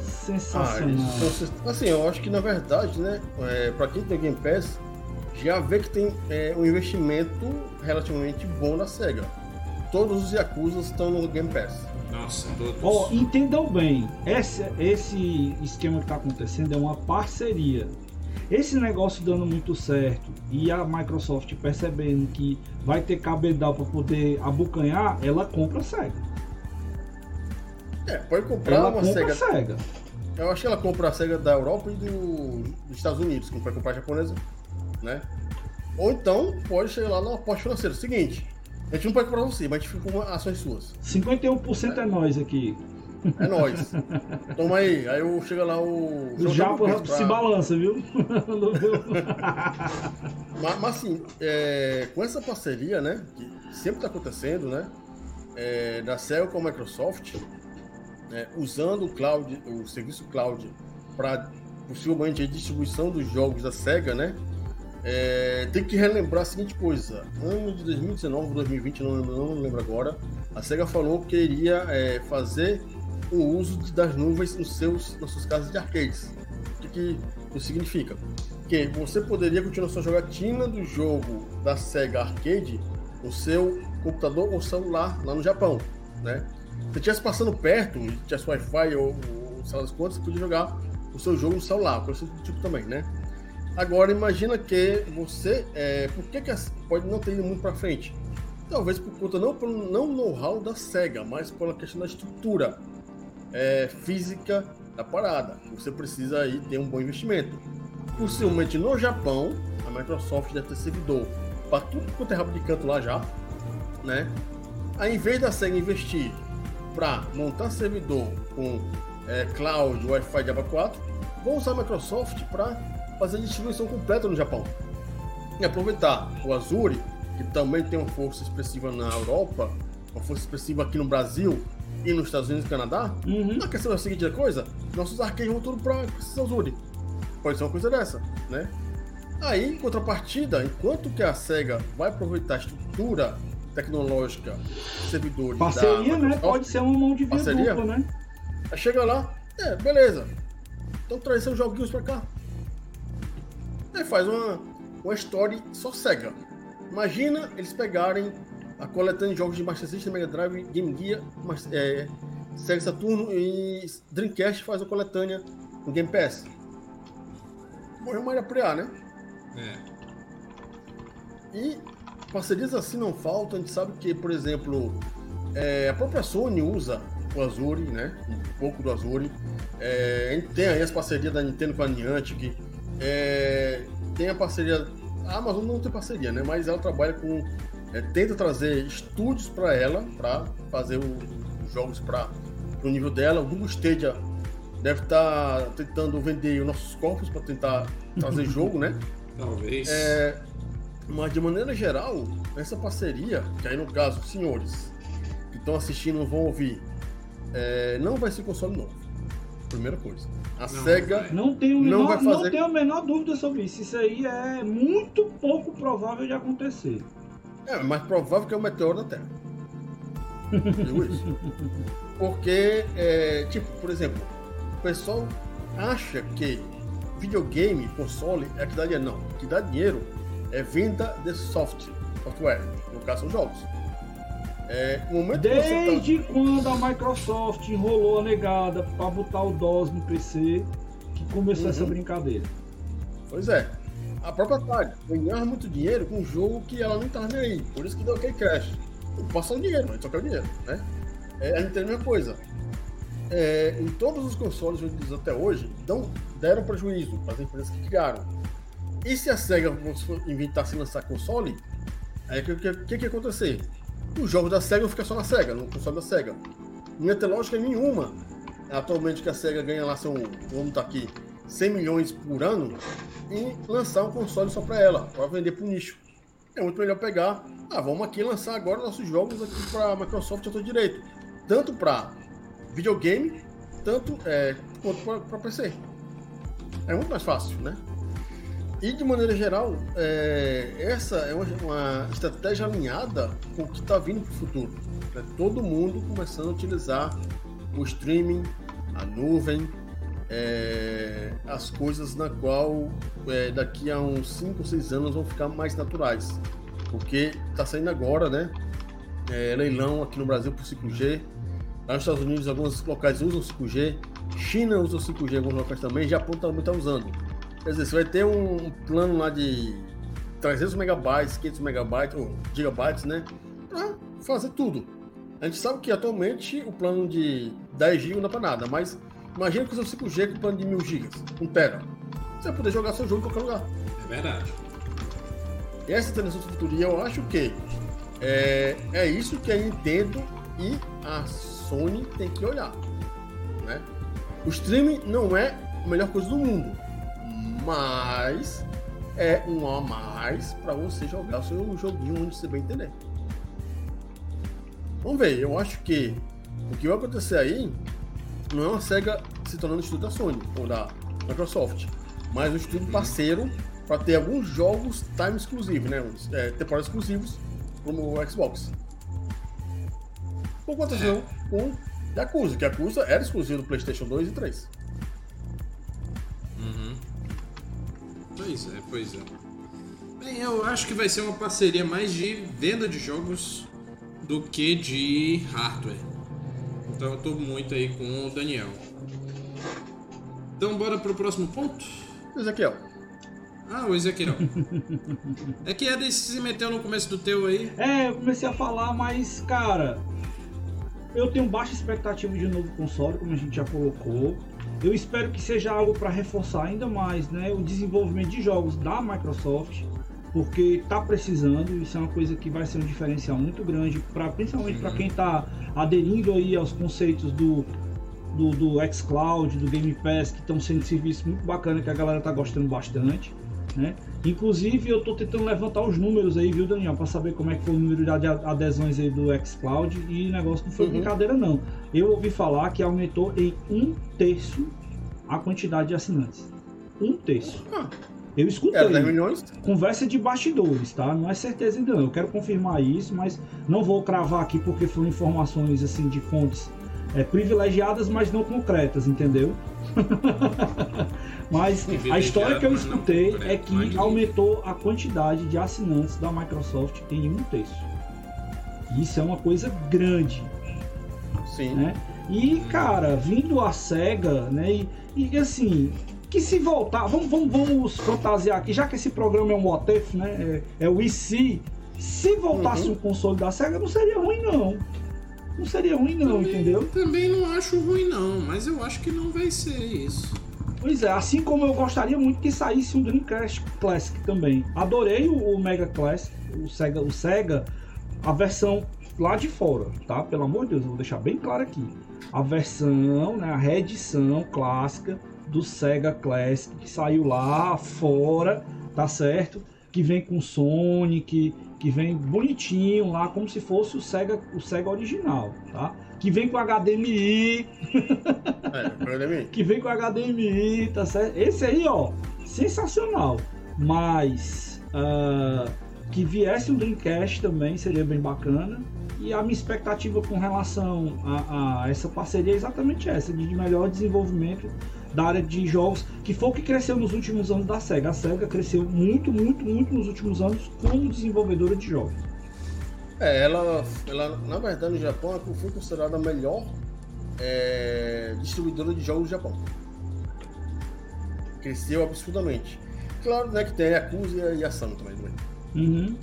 Sensacional. Ah, assim, eu acho que na verdade, né? É, pra quem tem Game Pass, já vê que tem é, um investimento relativamente bom na SEGA. Todos os Yakuza estão no Game Pass. Nossa, todos. Ó, entendam bem, esse, esse esquema que está acontecendo é uma parceria. Esse negócio dando muito certo e a Microsoft percebendo que vai ter cabedal para poder abocanhar, ela compra a SEGA. É, pode comprar Ela uma compra SEGA. SEGA. Eu acho que ela compra a SEGA da Europa e do, dos Estados Unidos, que não vai comprar a japonesa, né? Ou então pode chegar lá no aporte financeiro. Seguinte, a gente não pode comprar você, mas a gente fica com ações suas. 51% é nós aqui. É nóis. Toma aí. Aí eu chega lá o. O Japa pra- se balança, viu? [laughs] Mas, mas, assim, é, com essa parceria, né? Que sempre está acontecendo, né? é, da Cell com a Microsoft, né, usando o cloud, o serviço cloud para possivelmente a distribuição dos jogos da Sega, né? é, tem que relembrar a seguinte coisa: ano de 2019 ou 2020, não, lembro- não lembro agora, a Sega falou que iria é, fazer o uso das nuvens nos seus, nas suas casas de arcades. O que, que isso significa? Que você poderia continuar sua jogatina do jogo da Sega Arcade no seu computador ou celular lá no Japão, né? Se estivesse passando perto tivesse Wi-Fi ou, ou sei lá das quantas, você podia jogar o seu jogo no celular, coisa do tipo também, né? Agora imagina que você, é, por que, que pode não ter ido muito para frente? Talvez por conta não pelo não know-how da Sega, mas pela questão da estrutura é, física da parada. Você precisa aí ter um bom investimento. Possivelmente no Japão, a Microsoft deve ter servidor para tudo quanto é rabo de canto lá já, né? Aí, em vez da SEGA investir para montar servidor com é, cloud, Wi-Fi Java 4, vão usar a Microsoft para fazer a distribuição completa no Japão. E aproveitar o Azure, que também tem uma força expressiva na Europa, uma força expressiva aqui no Brasil e nos Estados Unidos e Canadá, Uhum. a questão é a seguinte coisa, nossos arcades vão tudo para Azure. Pode ser uma coisa dessa, né? Aí, em contrapartida, enquanto que a SEGA vai aproveitar a estrutura tecnológica, servidores Parceria, da né? Pode ser uma mão de via Parceria? dupla, né? Aí chega lá, é, beleza. Então traz seus joguinhos pra cá. Aí faz uma, uma story só SEGA. Imagina eles pegarem a coletânea de jogos de Master System, Mega Drive, Game Gear, é, Sega Saturno e Dreamcast faz a coletânea no Game Pass. Morreu Maria Preá, né? É. E parcerias assim não faltam. A gente sabe que, por exemplo, é, a própria Sony usa o Azure, né? Um pouco do Azure. É, a gente tem aí as parcerias da Nintendo com a Niantic. É, tem a parceria. A Amazon não tem parceria, né? Mas ela trabalha com. É, tenta trazer estúdios para ela, para fazer o- os jogos para o nível dela. O Google Stadia deve estar tentando vender os nossos corpos para tentar trazer [laughs] jogo, né? Talvez. É, mas de maneira geral, essa parceria, que aí no caso, senhores que estão assistindo não vão ouvir, é, não vai ser console novo. Primeira coisa. A Não SEGA. Não tenho, Não menor, vai não fazer- tenho a menor dúvida sobre isso. Isso aí é muito pouco provável de acontecer. É mais provável que é o meteoro da Terra. [laughs] Digo isso. Porque, é, tipo, por exemplo, o pessoal acha que videogame, console, é que dá dinheiro. Não. O que dá dinheiro é venda de soft, software. No caso, são jogos. É, tá... Desde quando a Microsoft enrolou a negada para botar o DOS no PC, que começou Uhum. essa brincadeira. Pois é. A própria Atari ganhava muito dinheiro com um jogo que ela não estava nem aí. Por isso que deu aquele crash. Passou o dinheiro, mas só quer o dinheiro, né? É, é a mesma coisa. É, em todos os consoles vendidos até hoje, dão, deram prejuízo para as empresas que criaram. E se a SEGA inventasse lançar console, aí o que, que, que, que ia acontecer? Os jogos da SEGA vão ficar só na SEGA, no console da SEGA. Não ia ter lógica nenhuma. Atualmente que a SEGA ganha lá seu, vamos estar aqui, 100 milhões por ano e lançar um console só para ela, para vender para o nicho. É muito melhor pegar, ah, vamos aqui lançar agora nossos jogos aqui para a Microsoft a todo direito, tanto para videogame, tanto é, quanto para PC. É muito mais fácil, né? E de maneira geral, é, essa é uma, uma estratégia alinhada com o que está vindo para o futuro. né? Todo mundo começando a utilizar o streaming, a nuvem, é, as coisas na qual é, daqui a uns 5 ou 6 anos vão ficar mais naturais. Porque está saindo agora, né? É, leilão aqui no Brasil por 5G. Lá nos Estados Unidos, alguns locais usam 5G. China usa o 5G em alguns locais também. Japão também está usando. Quer dizer, você vai ter um plano lá de 300 megabytes, 500 megabytes, ou gigabytes, né? Para fazer tudo. A gente sabe que atualmente o plano de 10 GB não dá para nada, mas imagina que o seu 5G com plano de 1000 GB, 1 tera. Você vai poder jogar seu jogo em qualquer lugar. É verdade. E essa tendência futuria, eu acho que é, é isso que a Nintendo e a Sony tem que olhar. Né? O streaming não é a melhor coisa do mundo, mas é um a mais para você jogar o seu joguinho onde você bem entender. Vamos ver, eu acho que o que vai acontecer aí não é uma SEGA se tornando estúdio da Sony ou da Microsoft, mas um estúdio parceiro para ter alguns jogos time exclusivos, né? É, temporadas exclusivos como o Xbox. O que aconteceu com Yakuza, que Yakuza era exclusivo do PlayStation 2 e 3. Uhum. Pois é, pois é. Bem, eu acho que vai ser uma parceria mais de venda de jogos do que de hardware. Então eu tô muito aí com o Daniel. Então bora pro próximo ponto? Ezequiel. Ah, o Ezequiel. [laughs] é que Eden se meteu no começo do teu aí. É, eu comecei a falar, mas, cara, eu tenho baixa expectativa de um novo console, como a gente já colocou. Eu espero que seja algo para reforçar ainda mais né, o desenvolvimento de jogos da Microsoft, porque está precisando. Isso é uma coisa que vai ser um diferencial muito grande, pra, principalmente para quem está aderindo aí aos conceitos do, do, do xCloud, do Game Pass, que estão sendo serviços muito bacana que a galera está gostando bastante. Né? Inclusive, eu estou tentando levantar os números aí, viu, Daniel, para saber como é que foi o número de adesões aí do xCloud e o negócio não foi uhum. brincadeira, não. Eu ouvi falar que aumentou em um terço a quantidade de assinantes. Um terço. Ah. Eu escutei. É, 10 milhões? Conversa de bastidores, tá? Não é certeza ainda não. Eu quero confirmar isso, mas não vou cravar aqui porque foram informações assim de fontes é, privilegiadas, mas não concretas, entendeu? [laughs] mas a história que eu escutei é que aumentou a quantidade de assinantes da Microsoft em um terço. Isso é uma coisa grande. Sim. Né? E, cara, vindo a SEGA, né? E, e assim, que se voltar, vamos, vamos, vamos fantasiar aqui, já que esse programa é um if, né? É, é o IC. Se voltasse uhum. um console da SEGA, não seria ruim, não. Não seria ruim, não, também, entendeu? Também não acho ruim, não, mas eu acho que não vai ser isso. Pois é, assim como eu gostaria muito que saísse um Dreamcast Classic também. Adorei o, o Mega Classic, o Sega, o Sega, a versão lá de fora, tá? Pelo amor de Deus, eu vou deixar bem claro aqui. A versão, né, a reedição clássica do Sega Classic que saiu lá fora, tá certo? Que vem com Sonic, que vem bonitinho lá, como se fosse o Sega, o Sega original, tá? Que vem com HDMI. É, [laughs] que vem com HDMI, tá certo? Esse aí, ó, sensacional. Mas uh, que viesse um Dreamcast também seria bem bacana. E a minha expectativa com relação a, a essa parceria é exatamente essa, de melhor desenvolvimento da área de jogos, que foi o que cresceu nos últimos anos da SEGA. A SEGA cresceu muito, muito, muito nos últimos anos como desenvolvedora de jogos. É, ela, ela na verdade no Japão ela foi considerada a melhor é, distribuidora de jogos do Japão. Cresceu absurdamente. Claro né, que tem a Yakuza e a Sam também. Né? Uhum.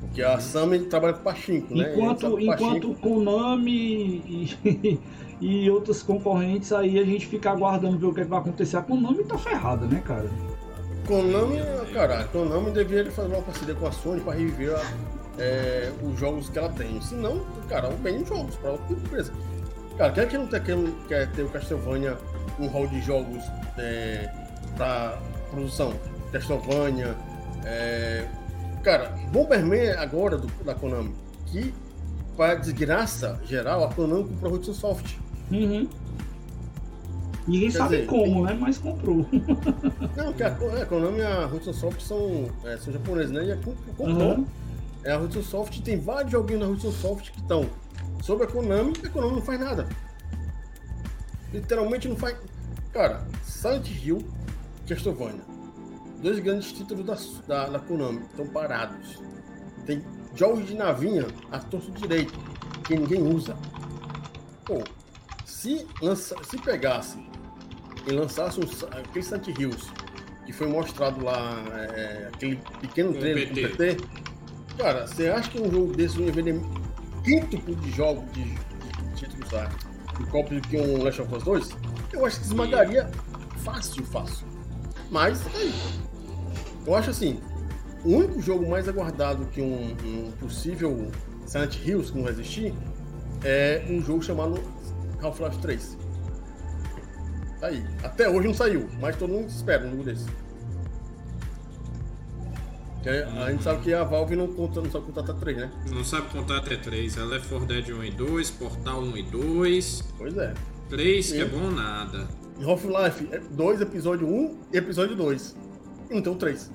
Porque a Sam trabalha com Pachinko, né? Enquanto, enquanto Konami e, e outros concorrentes, aí a gente fica aguardando ver o que, é que vai acontecer. A Konami tá ferrada, né, cara? Konami, cara, Konami deveria fazer uma parceria com a Sony para reviver é, os jogos que ela tem. Se não, cara, bem jogos para outra empresa. Cara, quem é que não quer, quer ter o Castlevania, um hall de jogos é, produção? Castlevania, é, cara, Bomberman agora do, da Konami, que para desgraça geral, a Konami comprou a Hudson Soft. Uhum. Ninguém Quer sabe dizer, como, né? Mas comprou. [laughs] Não, que a, a Konami e a Hudson Soft são, é, são japoneses, né? E a comprou. Uhum. É, a Hudson Soft tem vários joguinhos na Hudson Soft que estão sobre a Konami e a Konami não faz nada. Literalmente não faz. Cara, Silent Hill, Castlevania. Dois grandes títulos da, da, da Konami estão parados. Tem jogos de navinha a torto direito, que ninguém usa. Pô, se, lança, se pegasse e lançasse um, aquele Silent Hills que foi mostrado lá, é, aquele pequeno trailer PT. com PT, cara, você acha que um jogo desse ia vender quinto de jogos de, de, de títulos lá, de copo que um Last of Us 2? Eu acho que esmagaria fácil, fácil. Mas, aí. Eu acho assim, o único jogo mais aguardado que um, um possível Silent Hills que não vai existir é um jogo chamado Half-Life 3. Tá aí. Até hoje não saiu, mas todo mundo espera um jogo desse. A gente sabe que a Valve não, conta, não sabe contar até 3, né? Não sabe contar até 3. Ela é For Dead 1 e 2, Portal 1 e 2. Pois é. 3 que é bom nada. Half-Life 2, é episódio 1 e episódio 2. E não tem o 3.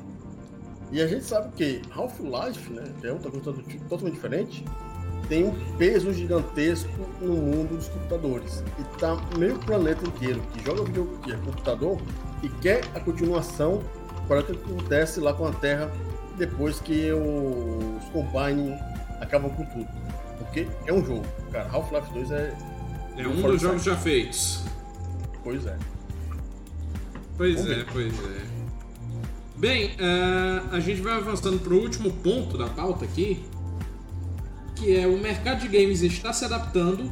E a gente sabe que Half-Life, né, que é outra coisa totalmente diferente, tem um peso gigantesco no mundo dos computadores. E tá meio planeta inteiro que joga vídeo que é computador e quer a continuação para o que acontece lá com a Terra depois que os Combine acabam com tudo. Porque é um jogo. Cara, Half-Life 2 é. É um dos jogos já feitos. Pois é. Pois é, pois é. Bem, uh, a gente vai avançando para o último ponto da pauta aqui, que é o mercado de games está se adaptando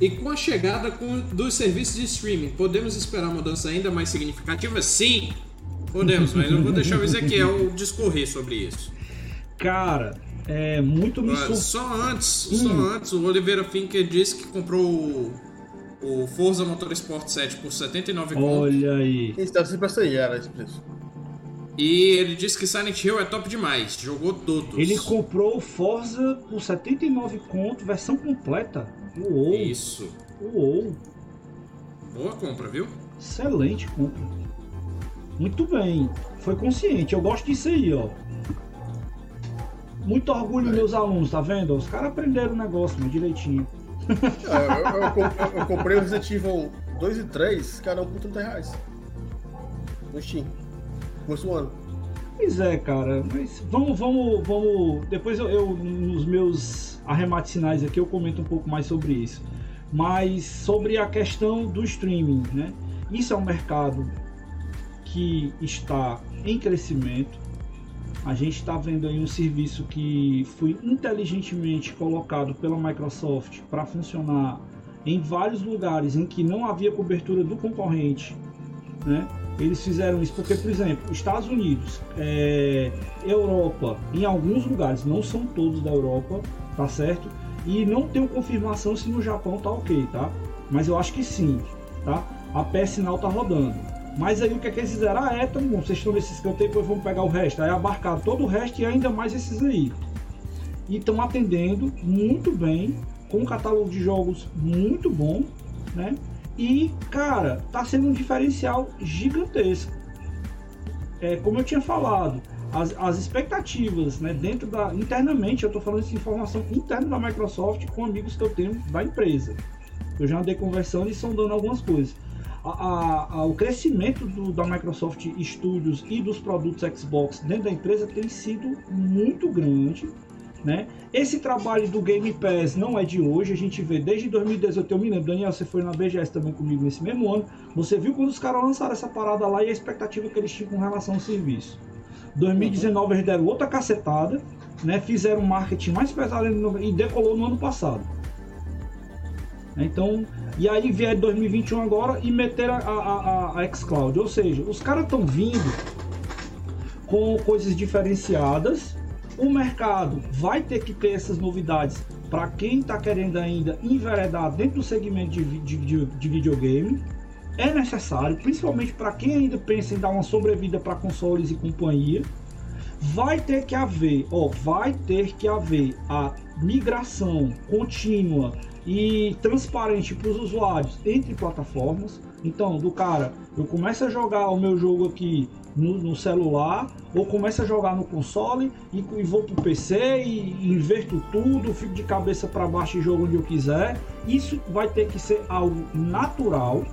e com a chegada com, dos serviços de streaming, podemos esperar mudança ainda mais significativa? Sim, podemos, mas eu vou deixar o Ezequiel discorrer sobre isso. Cara, é muito me sur... Só antes, hum. só antes, o Oliveira Finker disse que comprou o, o Forza Motorsport 7 por 79 Olha aí. Isso deve ser pra sair, era esse preço. E ele disse que Silent Hill é top demais, jogou todos. Ele comprou o Forza por 79 conto, versão completa. Uou. Isso. Uou. Boa compra, viu? Excelente compra. Muito bem. Foi consciente. Eu gosto disso aí, ó. Muito orgulho é. meus alunos, tá vendo? Os caras aprenderam o negócio, meu, direitinho. É, eu, eu, eu, comprei o Resident Evil 2 e 3, cada um por 30 reais. No Steam ano. Pois é, cara, mas vamos, vamos, vamos. Depois eu, eu, nos meus arremates finais aqui eu comento um pouco mais sobre isso. Mas sobre a questão do streaming, né? Isso é um mercado que está em crescimento. A gente está vendo aí um serviço que foi inteligentemente colocado pela Microsoft para funcionar em vários lugares em que não havia cobertura do concorrente, né? Eles fizeram isso porque, por exemplo, Estados Unidos, é, Europa, em alguns lugares, não são todos da Europa, tá certo? E não tenho confirmação se no Japão tá ok, tá? Mas eu acho que sim, tá? A PS sinal tá rodando. Mas aí o que é que eles fizeram? Ah, é, bom, vocês estão nesses canteiros, depois vamos pegar o resto. Aí abarcaram todo o resto e ainda mais esses aí. E estão atendendo muito bem, com um catálogo de jogos muito bom, né? E, cara, tá sendo um diferencial gigantesco. É, como eu tinha falado, as, as expectativas, né, dentro da. Internamente, eu estou falando de informação interna da Microsoft com amigos que eu tenho da empresa. Eu já andei conversando e sondando algumas coisas. A, a, a, o crescimento do, da Microsoft Studios e dos produtos Xbox dentro da empresa tem sido muito grande né? Esse trabalho do Game Pass não é de hoje, a gente vê desde 2018, eu me lembro, Daniel, você foi na BGS também comigo nesse mesmo ano, você viu quando os caras lançaram essa parada lá e a expectativa que eles tinham com relação ao serviço. 2019 eles deram outra cacetada, né? fizeram um marketing mais pesado e decolou no ano passado. Então, e aí vier 2021 agora e meter a, a, a, a xCloud. Ou seja, os caras estão vindo com coisas diferenciadas o mercado vai ter que ter essas novidades para quem está querendo ainda enveredar dentro do segmento de, de, de, de videogame. É necessário, principalmente para quem ainda pensa em dar uma sobrevida para consoles e companhia. Vai ter que haver, ó, vai ter que haver a migração contínua e transparente para os usuários entre plataformas. Então, do cara, eu começo a jogar o meu jogo aqui no, no, celular, ou começo a jogar no console e, e vou pro PC e, e inverto tudo, fico de cabeça para baixo e jogo onde eu quiser. Isso vai ter que ser algo natural,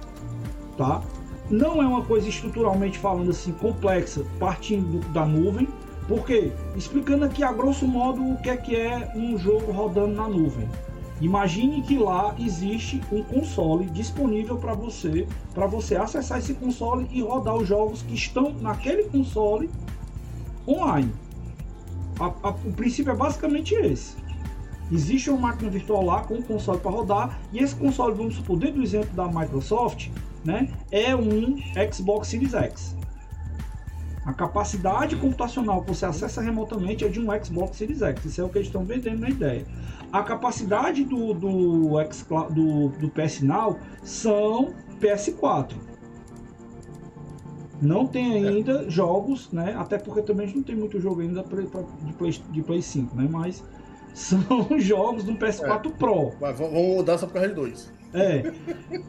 tá? não é uma coisa estruturalmente falando assim complexa, partindo da nuvem. Por quê? Explicando aqui a grosso modo o que é que é um jogo rodando na nuvem. Imagine que lá existe um console disponível para você, para você acessar esse console e rodar os jogos que estão naquele console online. A, a, o princípio é basicamente esse. Existe uma máquina virtual lá com um console para rodar e esse console, vamos supor, dentro do exemplo da Microsoft, né, é um Xbox Series X. A capacidade computacional que você acessa remotamente é de um Xbox Series X. Isso é o que eles estão vendendo na ideia. A capacidade do, do, do, do PS Now são PS4. Não tem ainda é. jogos, né? Até porque também a gente não tem muito jogo ainda de, Play, de Play 5, né? Mas [laughs] são jogos do PS4 é. Pro. Mas vamos mudar só por causa de dois. É.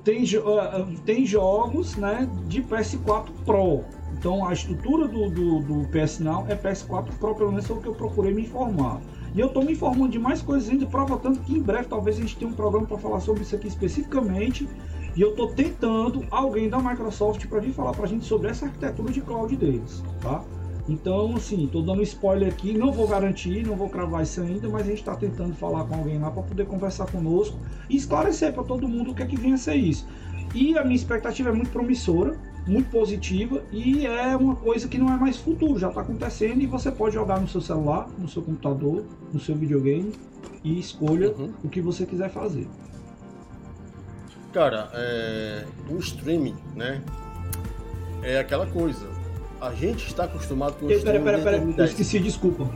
Tem, uh, tem jogos, né? De PS4 Pro. Então a estrutura do, do, do PS Now é PS4 Pro, pelo menos é o que eu procurei me informar. E eu estou me informando de mais coisas ainda, prova tanto que em breve talvez a gente tenha um programa para falar sobre isso aqui especificamente. E eu estou tentando alguém da Microsoft para vir falar para a gente sobre essa arquitetura de cloud deles, tá? Então, assim, estou dando spoiler aqui, não vou garantir, não vou cravar isso ainda, mas a gente está tentando falar com alguém lá para poder conversar conosco e esclarecer para todo mundo o que é que vem a ser isso. E a minha expectativa é muito promissora, muito positiva e é uma coisa que não é mais futuro, já está acontecendo e você pode jogar no seu celular, no seu computador, no seu videogame e escolha uhum. o que você quiser fazer. Cara, é... o streaming, né? É aquela coisa. A gente está acostumado com o streaming. Pera, pera, pera, eu esqueci, desculpa.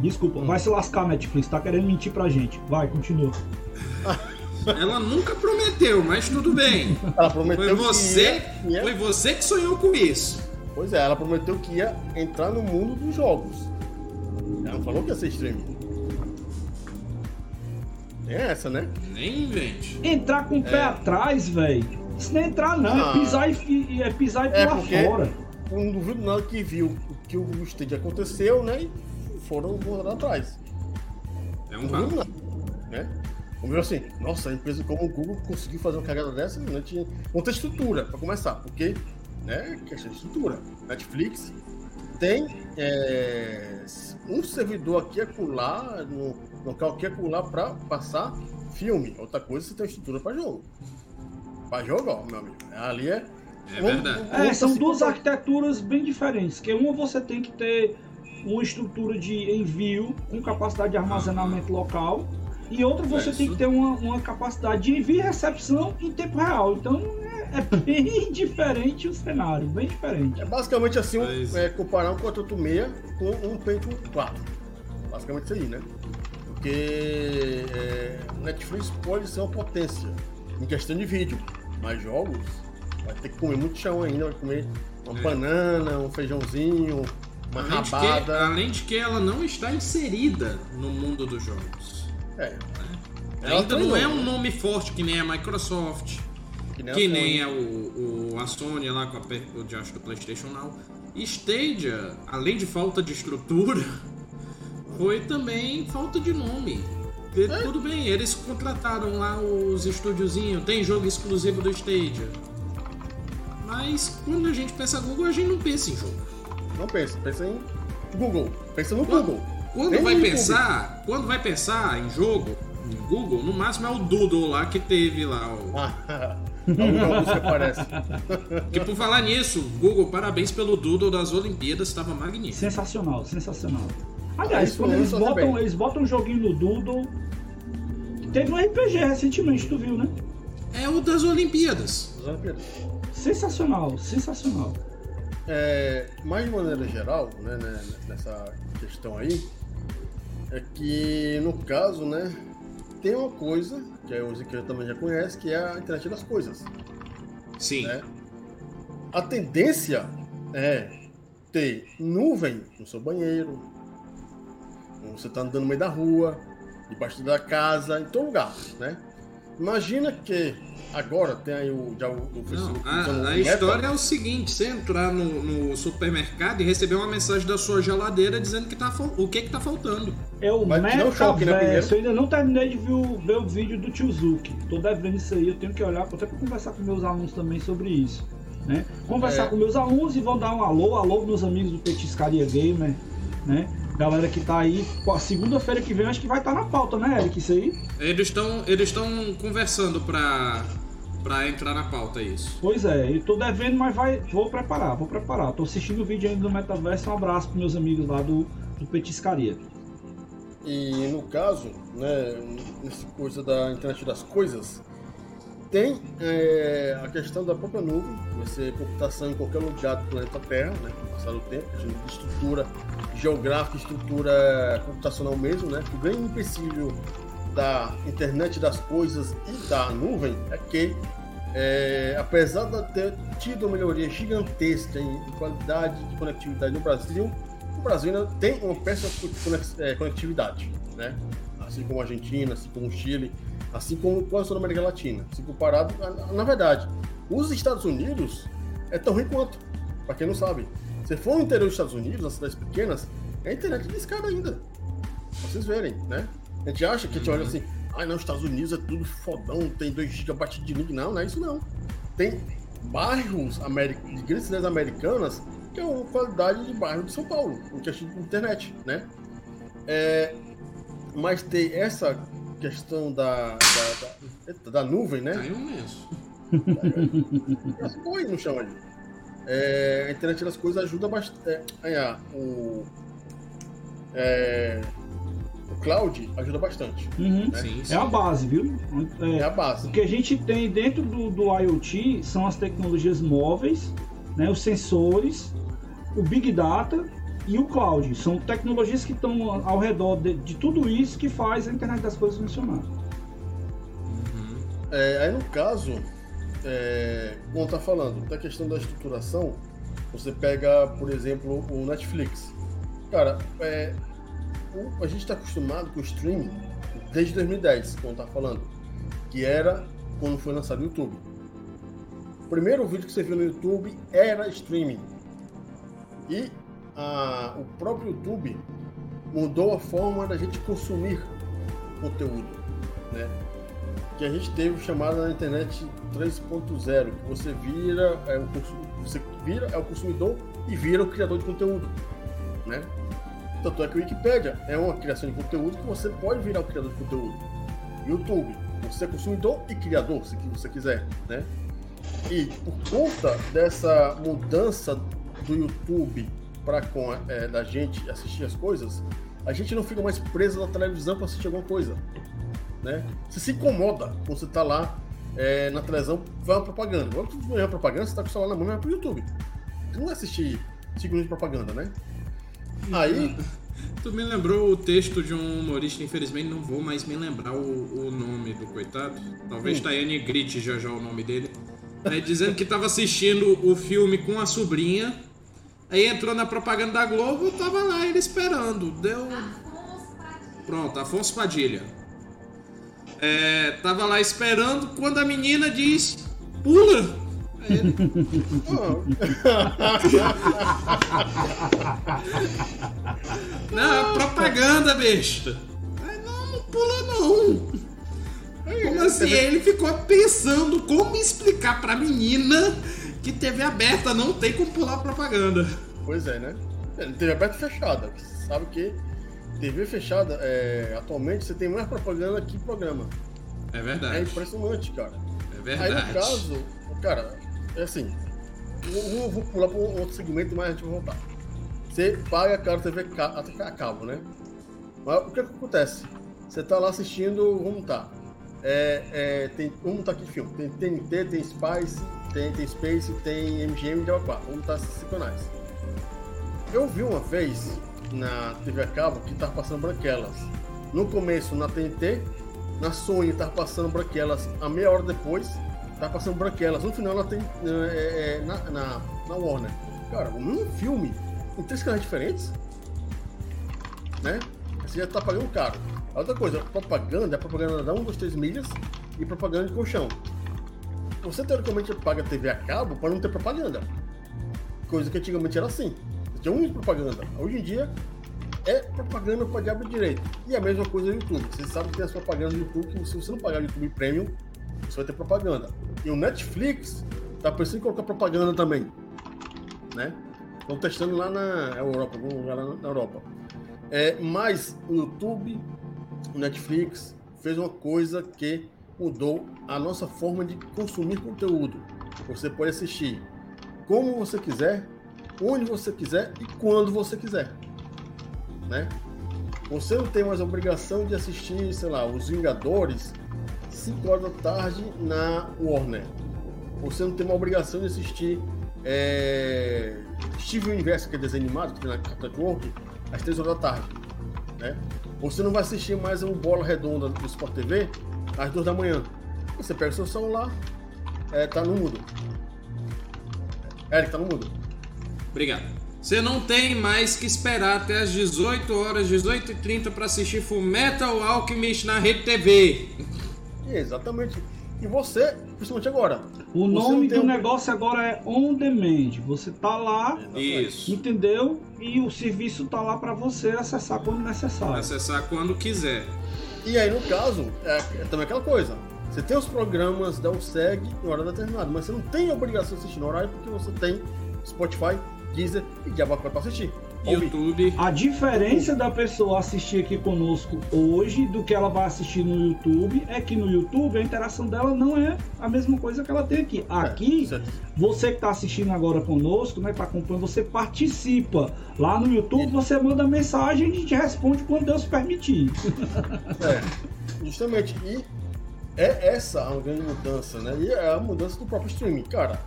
Desculpa, hum. vai se lascar, Netflix, tá querendo mentir pra gente. Vai, continua. [laughs] Ela nunca prometeu, mas tudo bem. Ela prometeu foi você, que ia, Foi você que sonhou com isso. Pois é, ela prometeu que ia entrar no mundo dos jogos. Ela não falou que ia ser streaming. É essa, né? Nem invente. Entrar com o pé é. atrás, velho. Isso não é entrar, não. É ah. É pisar e, é pisar e é pular fora. Eu não duvido nada que viu o que o stage aconteceu, né? E foram voltar atrás. É um não nada, né? Como assim, nossa, a empresa como o Google conseguiu fazer uma cagada dessa, não tinha, não tem estrutura para começar, porque, né, questão de estrutura. Netflix tem é, um servidor aqui acolá, no local aqui acolá para passar filme. Outra coisa, você tem estrutura para jogo. Para jogo, ó, meu amigo. Ali é. É verdade. É, são duas arquiteturas bem diferentes. Que uma você tem que ter uma estrutura de envio com capacidade de armazenamento local e outra você é tem que ter uma, uma capacidade de envio e recepção em tempo real. Então é, é bem [laughs] diferente o cenário, bem diferente. É basicamente assim, um, é, comparar um 486 com um Pentium 4. Basicamente isso aí, né? Porque é, Netflix pode ser uma potência em questão de vídeo, mas jogos vai ter que comer muito chão ainda, vai comer uma é. banana, um feijãozinho, uma além rabada. De que, além de que ela não está inserida no mundo dos jogos. É. Ainda não é um nome forte que nem a Microsoft, que nem, que nem a, o, o, a Sony lá com a, o diacho do PlayStation Now. Stadia, além de falta de estrutura, [laughs] foi também falta de nome. É. Tudo bem, eles contrataram lá os estúdiozinhos, tem jogo exclusivo do Stadia. Mas quando a gente pensa Google, a gente não pensa em jogo. Não pensa, pensa em Google. Pensa no Google. Quando vai pensar, quando vai pensar em jogo, em Google, no máximo é o Doodle lá que teve lá. O... [laughs] [laughs] Que por falar nisso, Google, parabéns pelo Doodle das Olimpíadas, estava magnífico. Sensacional, sensacional. Aliás, quando eles botam, eles botam um joguinho no Doodle. Teve um RPG recentemente, tu viu, né? É o das Olimpíadas. Sensacional, sensacional. É, mais de maneira geral, né, né, nessa questão aí, é que no caso, né, tem uma coisa que o Ezequiel também já conhece, que é a internet das coisas. Sim. Né? A tendência é ter nuvem no seu banheiro, você está andando no meio da rua, debaixo da casa, em todo lugar, né? Imagina que agora tem aí o, já o, o Facebook. Não, a, a história é o seguinte: você entrar no, no, supermercado e receber uma mensagem da sua geladeira dizendo que tá, o que que tá faltando. É o. Né, eu ainda não terminei de ver o, ver o vídeo do Tio Zuki. Tô devendo isso aí, eu tenho que olhar, até para conversar com meus alunos também sobre isso. Né? Conversar é. com meus alunos e vão dar um alô, alô meus amigos do Petiscaria Gamer, né? Galera que tá aí, segunda-feira que vem acho que vai estar tá na pauta, né, Eric? Isso aí? Eles estão eles conversando pra, pra entrar na pauta, isso. Pois é, eu tô devendo, mas vai, vou preparar, vou preparar. Tô assistindo o vídeo ainda do Metaverso, um abraço pros meus amigos lá do, do Petiscaria. E no caso, né, nessa coisa da internet das coisas, tem é, a questão da própria nuvem, você computação em qualquer lugar do planeta Terra, né, com o passar do tempo, a estrutura geográfica, estrutura computacional mesmo, né, o grande empecilho da internet das coisas e da nuvem é que, é, apesar de ter tido uma melhoria gigantesca em qualidade de conectividade no Brasil, Brasil ainda tem uma péssima é, conectividade, né? Assim como a Argentina, assim como o Chile, assim como quase toda a América Latina. Se comparado, na verdade, os Estados Unidos é tão ruim quanto. Para quem não sabe, se for no interior dos Estados Unidos, nas cidades pequenas, é a internet de escada ainda. Pra vocês verem, né? A gente acha que a gente olha assim, ai ah, não, os Estados Unidos é tudo fodão, tem 2 GB de link. Não, não é isso não. Tem bairros de grandes cidades americanas que é uma qualidade de bairro de São Paulo, em questão de internet, né? É, mas tem essa questão da, da, da, da nuvem, né? Caiu mesmo. Põe no chão ali. É, a internet das coisas ajuda bastante. É, o, é, o cloud ajuda bastante. Uhum. Né? Sim, sim. É a base, viu? É, é, a base. O que a gente tem dentro do, do IoT são as tecnologias móveis, né, os sensores o Big Data e o Cloud. São tecnologias que estão ao redor de, de tudo isso que faz a internet das coisas funcionar. Uhum. É, aí no caso, é, como tá falando, da questão da estruturação, você pega, por exemplo, o Netflix. Cara, é, o, a gente está acostumado com o streaming desde 2010, como tá falando, que era quando foi lançado o YouTube. O primeiro vídeo que você viu no YouTube era streaming e a, o próprio YouTube mudou a forma da gente consumir conteúdo, né? Que a gente teve chamada na internet 3.0, que você vira é o você vira é o consumidor e vira o criador de conteúdo, né? Tanto é que o Wikipedia é uma criação de conteúdo que você pode virar o criador de conteúdo. YouTube, você é consumidor e criador, se você quiser, né? E por conta dessa mudança do YouTube para é, da gente assistir as coisas, a gente não fica mais preso na televisão para assistir alguma coisa, né? Você se incomoda quando você tá lá é, na televisão, vai uma propaganda. Agora tu vai uma propaganda, você tá com o celular na mão, vai pro YouTube. Você não vai assistir 5 minutos de propaganda, né? Aí... [laughs] Tu me lembrou o texto de um humorista, infelizmente não vou mais me lembrar o, o nome do coitado. Talvez hum. Tayane grite já já o nome dele. Né, dizendo que estava assistindo o filme com a sobrinha Aí entrou na propaganda da Globo, tava lá ele esperando. Deu. Pronto, Afonso Padilha. É, tava lá esperando quando a menina diz: Pula! Ele... [laughs] não, é propaganda, besta. Aí, não, não pula não. Como assim? Ele ficou pensando como explicar pra menina que TV aberta não tem como pular propaganda. Pois é, né? É, TV aberta e fechada. Sabe que TV fechada, é, atualmente, você tem mais propaganda que programa. É verdade. É impressionante, cara. É verdade. Aí, no caso, cara, é assim. Eu vou pular para um outro segmento, mas a gente vai voltar. Você paga, cara, TV a cabo, né? Mas o que, é que acontece? Você tá lá assistindo, vamos tá. É, é, tem, vamos tá aqui filme. Tem TNT, tem Spice, tem, tem Space, tem MGM de Aqua. Vamos tá esses canais. Eu vi uma vez na TV a cabo que tava passando branquelas. No começo na TNT, na Sony tava passando branquelas, a meia hora depois tava passando branquelas. No final na, é, é, na, na, na Warner. Cara, o mesmo filme em três canais diferentes, né? Você já tá pagando caro. outra coisa, propaganda é propaganda da 1, 2, 3 milhas e propaganda de colchão. Você teoricamente paga TV a cabo para não ter propaganda. Coisa que antigamente era assim. Tinha um propaganda. Hoje em dia é propaganda para diabo direito. E a mesma coisa no YouTube. Você sabe que tem as propagandas no YouTube que se você não pagar o YouTube Premium, você vai ter propaganda. E o Netflix Tá pensando em colocar propaganda também, né? Estão testando lá na Europa, algum lugar lá na Europa. É, mas o YouTube, o Netflix, fez uma coisa que mudou a nossa forma de consumir conteúdo. Você pode assistir como você quiser, onde você quiser e quando você quiser. Né? Você não tem mais a obrigação de assistir, sei lá, Os Vingadores 5 horas da tarde na Warner. Você não tem uma obrigação de assistir é, Steve Universo, que é desenho animado, que tem na Cartoon Network, às 3 horas da tarde. Né? Você não vai assistir mais o Bola Redonda do Sport TV às 2 da manhã. Você pega o seu celular, é, tá no mudo. Eric, tá no mudo. Obrigado. Você não tem mais que esperar até as 18 horas, 18h30 para assistir Full Metal Alchemist na Rede TV. Exatamente. E você, principalmente agora. O nome do um... negócio agora é On Demand. Você tá lá, Isso. entendeu? E o serviço tá lá para você acessar quando necessário. Acessar quando quiser. E aí, no caso, é, é também aquela coisa. Você tem os programas da USEG em hora determinada, mas você não tem a obrigação de assistir no horário porque você tem Spotify, Deezer e Diabo para assistir. YouTube. A diferença da pessoa assistir aqui conosco hoje do que ela vai assistir no YouTube é que no YouTube a interação dela não é a mesma coisa que ela tem aqui. É, aqui, é, você que está assistindo agora conosco, né, está acompanhando, você participa. Lá no YouTube você manda mensagem e a gente responde quando Deus permitir. [laughs] É, justamente. E é essa a grande mudança, né? E é a mudança do próprio streaming. Cara,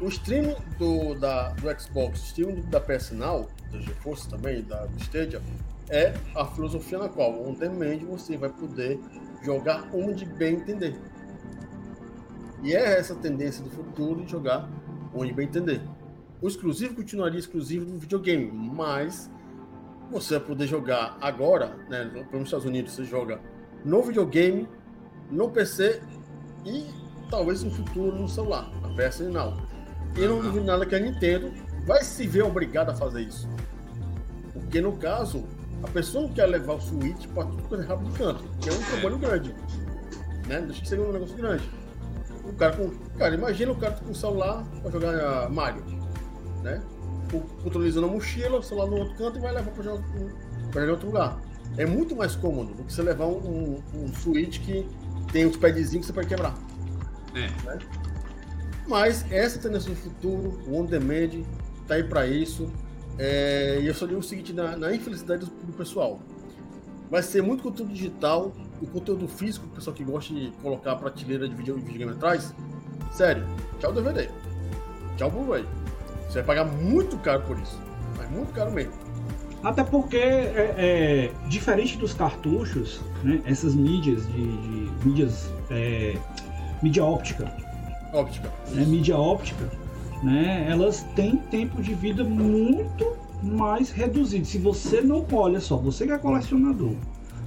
o streaming do, da, do Xbox, o streaming da PS Now, da GeForce também, da Stadia, é a filosofia na qual, on demand, você vai poder jogar onde bem entender. E é essa tendência do futuro de jogar onde bem entender. O exclusivo continuaria exclusivo do videogame, mas você vai poder jogar agora, né, nos Estados Unidos você joga no videogame, no PC e talvez no futuro no celular, na PS Now. E não duvido nada que a Nintendo vai se ver obrigada a fazer isso. Porque no caso, a pessoa não quer levar o Switch para tudo coisa rápido de canto, que é um trabalho grande. Né? Deixa que seja um negócio grande. O cara com. Cara, imagina o cara com o celular para jogar uh, Mario. Né? Utilizando a mochila, o celular no outro canto e vai levar para jogar, jogar em outro lugar. É muito mais cômodo do que você levar um, um, um Switch que tem os padzinhos que você pode quebrar. É. Né? Mas essa tendência do futuro, o on demand, tá aí para isso. É, e eu só digo o seguinte, na, na infelicidade do, do, pessoal. Vai ser muito conteúdo digital, o conteúdo físico, o pessoal que gosta de colocar a prateleira de vídeo, videogame atrás. Sério, tchau DVD. Tchau Blu-ray. Você vai pagar muito caro por isso. Mas muito caro mesmo. Até porque, é, é, diferente dos cartuchos, né, essas mídias de, de mídias é, mídia óptica, óptica. Né, mídia óptica, né, elas têm tempo de vida muito mais reduzido. Se você não, olha só, você que é colecionador,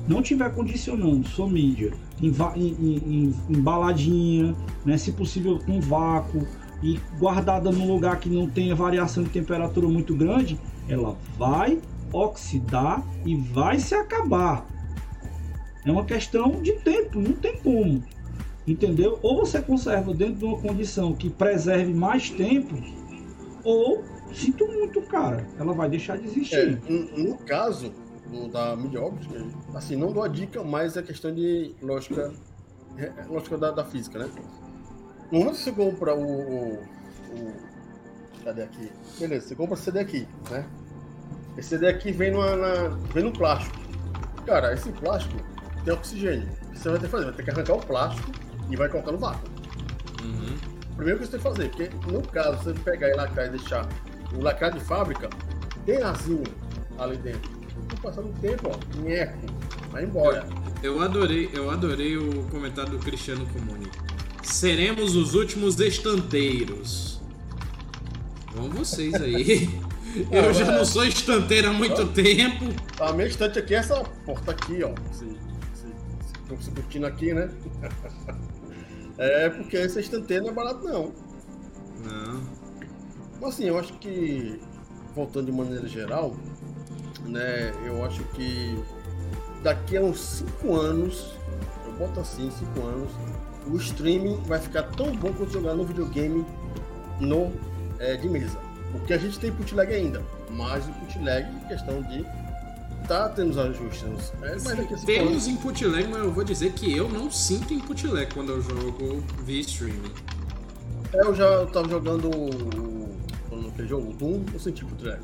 não tiver condicionando sua mídia em, em, em, embaladinha, né, se possível com vácuo e guardada num lugar que não tenha variação de temperatura muito grande, ela vai oxidar e vai se acabar. É uma questão de tempo, não tem como. Entendeu? Ou você conserva dentro de uma condição que preserve mais tempo, ou sinto muito, cara, ela vai deixar de existir. É, no, caso do, da óptica, assim, não dou a dica, mas é questão de lógica, é, é lógica da, da física, né? No momento que você compra o, o, o, Cadê aqui? Beleza, você compra esse CD aqui, né? Esse CD aqui vem, numa, na, vem no plástico. Cara, esse plástico tem oxigênio. Você vai ter que fazer, vai ter que arrancar o plástico e vai colocar no vácuo. Uhum. Primeiro que você tem que fazer, porque no caso, você pegar e lacrar e deixar o lacrar de fábrica, tem arzinho ali dentro. Com o passar do tempo, ó, nheco, vai embora. Eu, eu, adorei, eu adorei o comentário do Cristiano Comuni. Seremos os últimos estanteiros. Vão vocês aí. [laughs] Eu ah, já não sou estanteiro há muito tempo. A minha estante aqui é essa porta aqui, ó. Esse, esse, esse, esse cortina aqui, né? [laughs] É porque essa estanteira não é barato, não. Não. Mas assim, eu acho que, voltando de maneira geral, né, eu acho que daqui a uns 5 anos, eu boto assim, 5 anos, o streaming vai ficar tão bom quanto jogar no videogame no é, de mesa. Porque a gente tem bootleg ainda, mas o bootleg em questão de tá tendo os ajustes. É, mas é que Temos input lag, mas eu vou dizer que eu não sinto input lag quando eu jogo via streaming. É, eu já eu tava jogando o. Aquele jogo, o Doom, eu senti input lag.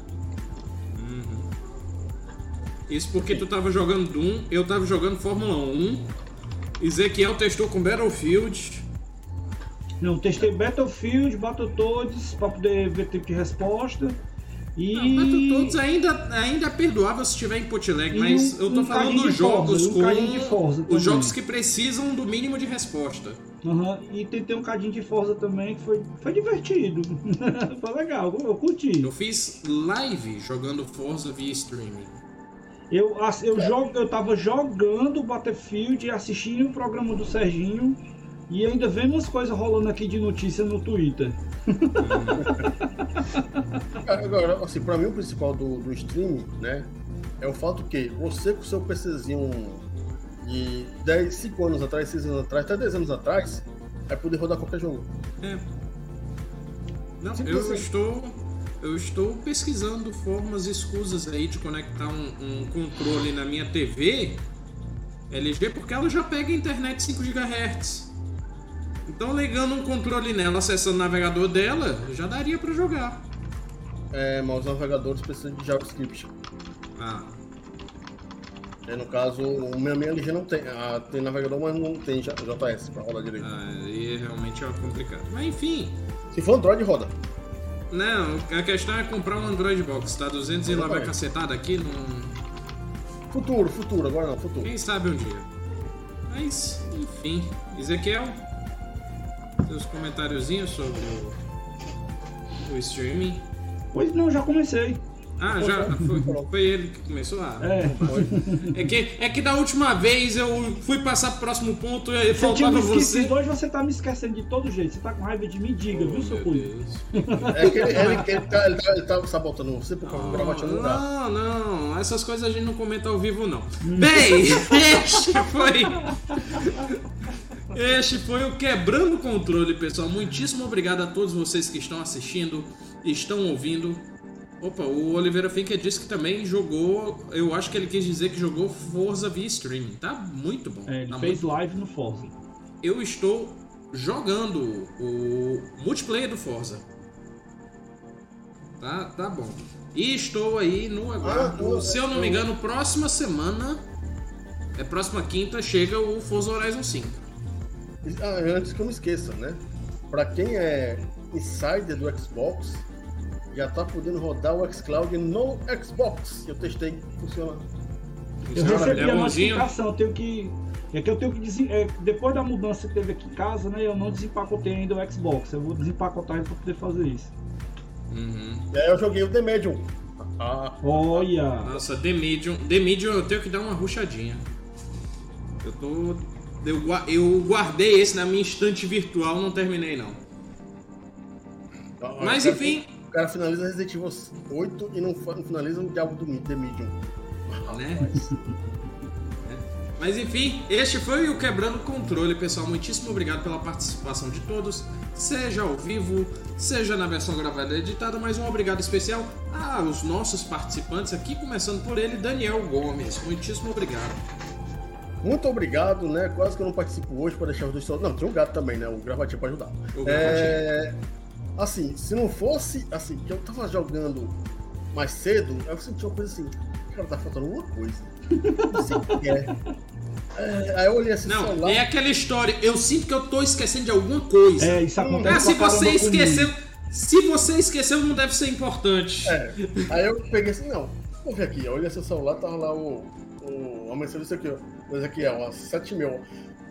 Isso porque tu tava jogando Doom, eu tava jogando Fórmula 1. Ezequiel testou com Battlefield. Não, testei Battlefield, Battletoads pra poder ver tempo de resposta. E. Não, Battletoads ainda, ainda é perdoável se tiver input lag, E mas um- eu tô um falando dos jogos Forza, um cadinho de Forza com. Os jogos que precisam do mínimo de resposta. Aham, E tentei um cadinho de Forza também, que foi, foi divertido. [laughs] foi legal, eu curti. Eu fiz live jogando Forza via streaming. Eu, eu, jogo, eu tava jogando Battlefield e assistindo o programa do Serginho e ainda vendo umas coisas rolando aqui de notícia no Twitter. [laughs] Agora, assim, pra mim o principal do, do streaming, né, é o fato que você com o seu PCzinho de 10, 5 anos atrás, 6 anos atrás, até 10 anos atrás, vai poder rodar qualquer jogo. É. Não, Simples eu assim. estou. Eu estou pesquisando formas escusas aí de conectar um, um controle na minha TV LG, porque ela já pega internet 5 GHz. Então ligando um controle nela, acessando o navegador dela, já daria pra jogar. É, mas os navegadores precisam de JavaScript. Ah, É, no caso, o meu LG não tem. Ah, tem navegador, mas não tem JS pra rodar direito. aí realmente é complicado. Mas enfim, Se for Android, roda. não, a questão é comprar um Android Box, tá? 200 e lá vai cacetada aqui, não. Futuro, futuro, agora não, futuro. Quem sabe um dia. Mas, enfim. Ezequiel, seus comentáriozinhos sobre o, o streaming. Pois não, já comecei. Ah, já foi, foi ele que começou? Ah, É. é, que, é que da última vez eu fui passar pro próximo ponto e Você faltava você. hoje você tá me esquecendo de todo jeito. Você tá com raiva de mim, diga, viu, seu? Deus. É que ele, ele, ele, tá, ele, tá, ele tá sabotando você porque o gravate não dá. Não, não, essas coisas a gente não comenta ao vivo, não. Bem, [laughs] este foi. Este foi o Quebrando o Controle, pessoal. Muitíssimo obrigado a todos vocês que estão assistindo, estão ouvindo. Opa, o Oliveira Finker disse que também jogou. Eu acho que ele quis dizer que jogou Forza via streaming. Tá muito bom. É, ele tá fez live no Forza. eu estou jogando o multiplayer do Forza. Tá, tá bom. E estou aí no aguardo. Ah, se eu não me engano, próxima semana, é próxima quinta, chega o Forza Horizon 5. Ah, antes que eu me esqueça, né? Pra quem é insider do Xbox, já tá podendo rodar o xCloud no Xbox. Eu testei, funciona. Eu recebi é a notificação, eu tenho que. É que eu tenho que desen... é, depois da mudança que teve aqui em casa, né? Eu não desempacotei ainda o Xbox. Eu vou desempacotar ele pra poder fazer isso. Uhum. E aí eu joguei o The Medium. Ah, Olha! Nossa, The Medium. The Medium eu tenho que dar uma ruchadinha. Eu tô. Eu, eu guardei esse na minha estante virtual, não terminei não. Mas cara- enfim. O cara finaliza Resident Evil 8 e não, não finaliza o diabo do The Medium. [laughs] Né? Mas enfim, este foi o Quebrando Controle, pessoal. Muitíssimo obrigado pela participação de todos, seja ao vivo, seja na versão gravada e editada. Mais um obrigado especial aos nossos participantes aqui, começando por ele, Daniel Gomes. Muitíssimo obrigado. Muito obrigado, né? Quase que eu não participo hoje para deixar os dois só. Não, tem o gato também, né? O gravatinho para ajudar. O É... Assim, se não fosse assim, que eu tava jogando mais cedo, eu senti uma coisa assim, cara, tá faltando alguma coisa. Não sei o que é. É, Aí eu olhei assim, Não, celular. é aquela história. Eu sinto que eu tô esquecendo de alguma coisa. É, isso acontece. Ah, se você comigo. esqueceu. Se você esqueceu, não deve ser importante. É. Aí eu peguei assim, não, vou ver aqui. Eu olhei seu celular, tava lá o. o a mensagem disso aqui, ó. Mas aqui, ó, umas 7 mil.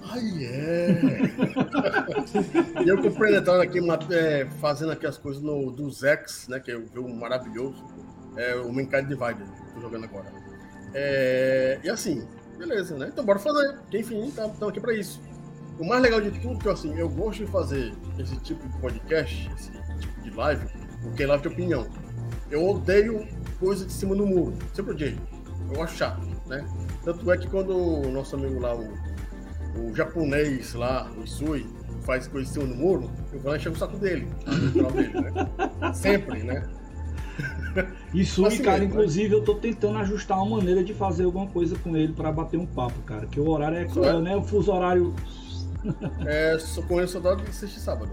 Ai, é. [laughs] e eu compreendendo aqui, ma- é, fazendo aqui as coisas no, do Zex, né? Que é jogo maravilhoso. É o Mankind Divided, que tô jogando agora. É, e assim, beleza, né? Então bora fazer. Porque, enfim, estamos aqui pra isso. O mais legal de tudo é que assim, eu gosto de fazer esse tipo de podcast, esse tipo de live, porque é live de opinião. Eu odeio coisa de cima do muro. Sempre odiei. Eu acho chato, né? Tanto é que quando o nosso amigo lá, o, o japonês lá, o Isui, faz coisa no muro, eu vou lá encher o saco dele. dele né? [laughs] Sempre, né? Isso, assim cara, mesmo, né? inclusive né? eu tô tentando ajustar uma maneira de fazer alguma coisa com ele para bater um papo, cara. Que o horário é cruel, é. né? O fuso horário. é, só conheço só de sexta e sábado.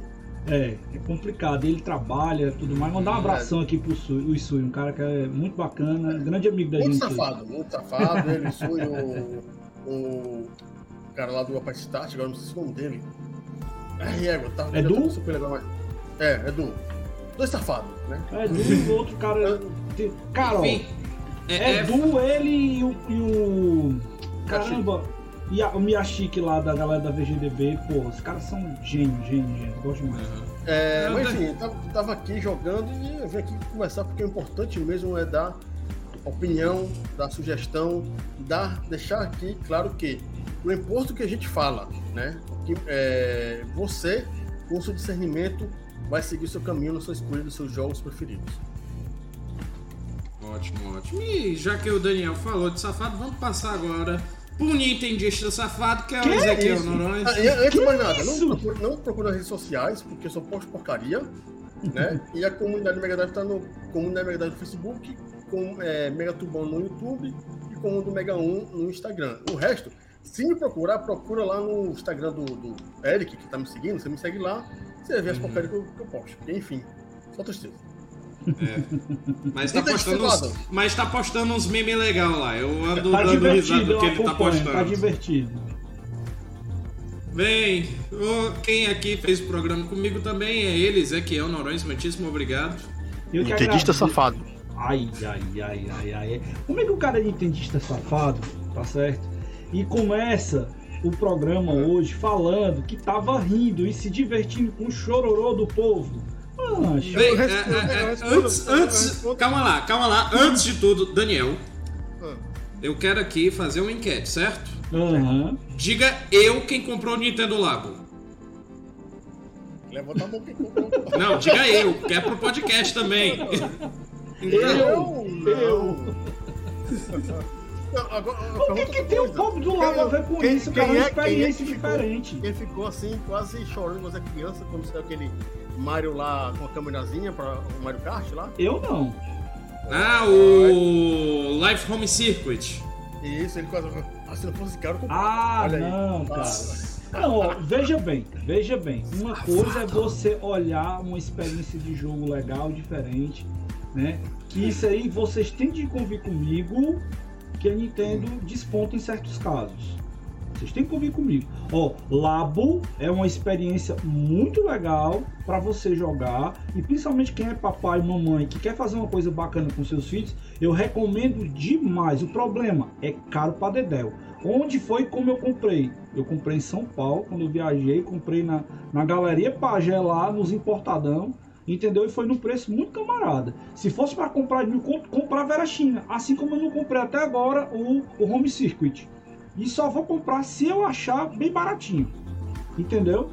É, é complicado. Ele trabalha tudo mais. Mandar um abração aqui pro Sui, o Isui, um cara que é muito bacana, grande amigo da muito gente. Muito safado, muito safado. Ele, o Isui, o, o cara lá do Apache Start, agora não sei se é o nome dele. É, é, tá, é Du? Super legal, mas... É, é Du. Dois safados, né? É Du e o outro cara. Enfim, é, é, é Du, ele e o. E o... Caramba! E a, o Miyashiki lá da galera da VGDB, porra, os caras são gênio, gênio, gênio. Gosto demais. Uhum. É, mas enfim, eu tava, tava, aqui jogando e eu vim aqui conversar porque o importante mesmo é dar opinião, dar sugestão, dar, deixar aqui claro que não importa o que a gente fala, né? Que, é, você, com o seu discernimento, vai seguir o seu caminho na sua escolha dos seus jogos preferidos. Ótimo, ótimo. E já que o Daniel falou de safado, vamos passar agora pro Nintendista safado, que é o Ezequiel Noronha. Ah, antes de mais nada, não procura, não procura nas redes sociais, porque eu só posto porcaria. Né? e a comunidade Mega Drive tá no comunidade Mega Drive no Facebook, com é, Megatubão no YouTube e com o do Mega 1 no Instagram. O resto, se me procurar, procura lá no Instagram do, do Eric, que tá me seguindo, você me segue lá, você vê as uhum. porcarias que eu, que eu posto. Enfim, só tristeza. É. Mas tá, postando uns, mas tá postando uns memes legal lá. Eu ando tá dando risada do que ele tá postando. Tá divertido. Bem, quem aqui fez o programa comigo também é ele, Ezequiel Norões, muitíssimo obrigado. Entendista safado. Ai, ai, ai, ai, ai. Como é que o cara é entendista safado, tá certo? E começa o programa hoje falando que tava rindo e se divertindo com o chororô do povo. Bem, é, é, é, antes, antes, calma lá, calma lá. Antes de tudo, Daniel, ah. eu quero aqui fazer uma enquete, certo? Uhum. Diga eu quem comprou o Nintendo Labo. Levanta a mão quem comprou. [laughs] Não, diga eu, que é pro podcast também. Eu, eu. Agora, o que, que tem o povo do lado a ver com quem, isso, cara? É, uma experiência quem é que diferente. Ficou, quem ficou assim, quase chorando quando era criança, quando saiu aquele Mario lá com a câmerazinha para o Mario Kart lá? Eu não. Ah, o Life Home Circuit. Isso, ele quase. Ah, se não fosse caro, eu Ah, Olha não, aí. cara. Não, ó, veja bem, veja bem. Uma coisa é você olhar uma experiência de jogo legal, diferente, né? Que isso aí vocês têm de convir comigo que a Nintendo desponta em certos casos. Vocês têm que ouvir comigo. Ó, Labo é uma experiência muito legal para você jogar e principalmente quem é papai e mamãe que quer fazer uma coisa bacana com seus filhos, eu recomendo demais. O problema é caro para dedéu. Onde foi como eu comprei? Eu comprei em São Paulo, quando eu viajei, comprei na, na Galeria Pagé lá, nos Importadão, entendeu? E foi num preço muito camarada. Se fosse para comprar conto, comprava era China. Assim como eu não comprei até agora o, o Home Circuit. E só vou comprar se eu achar bem baratinho. Entendeu?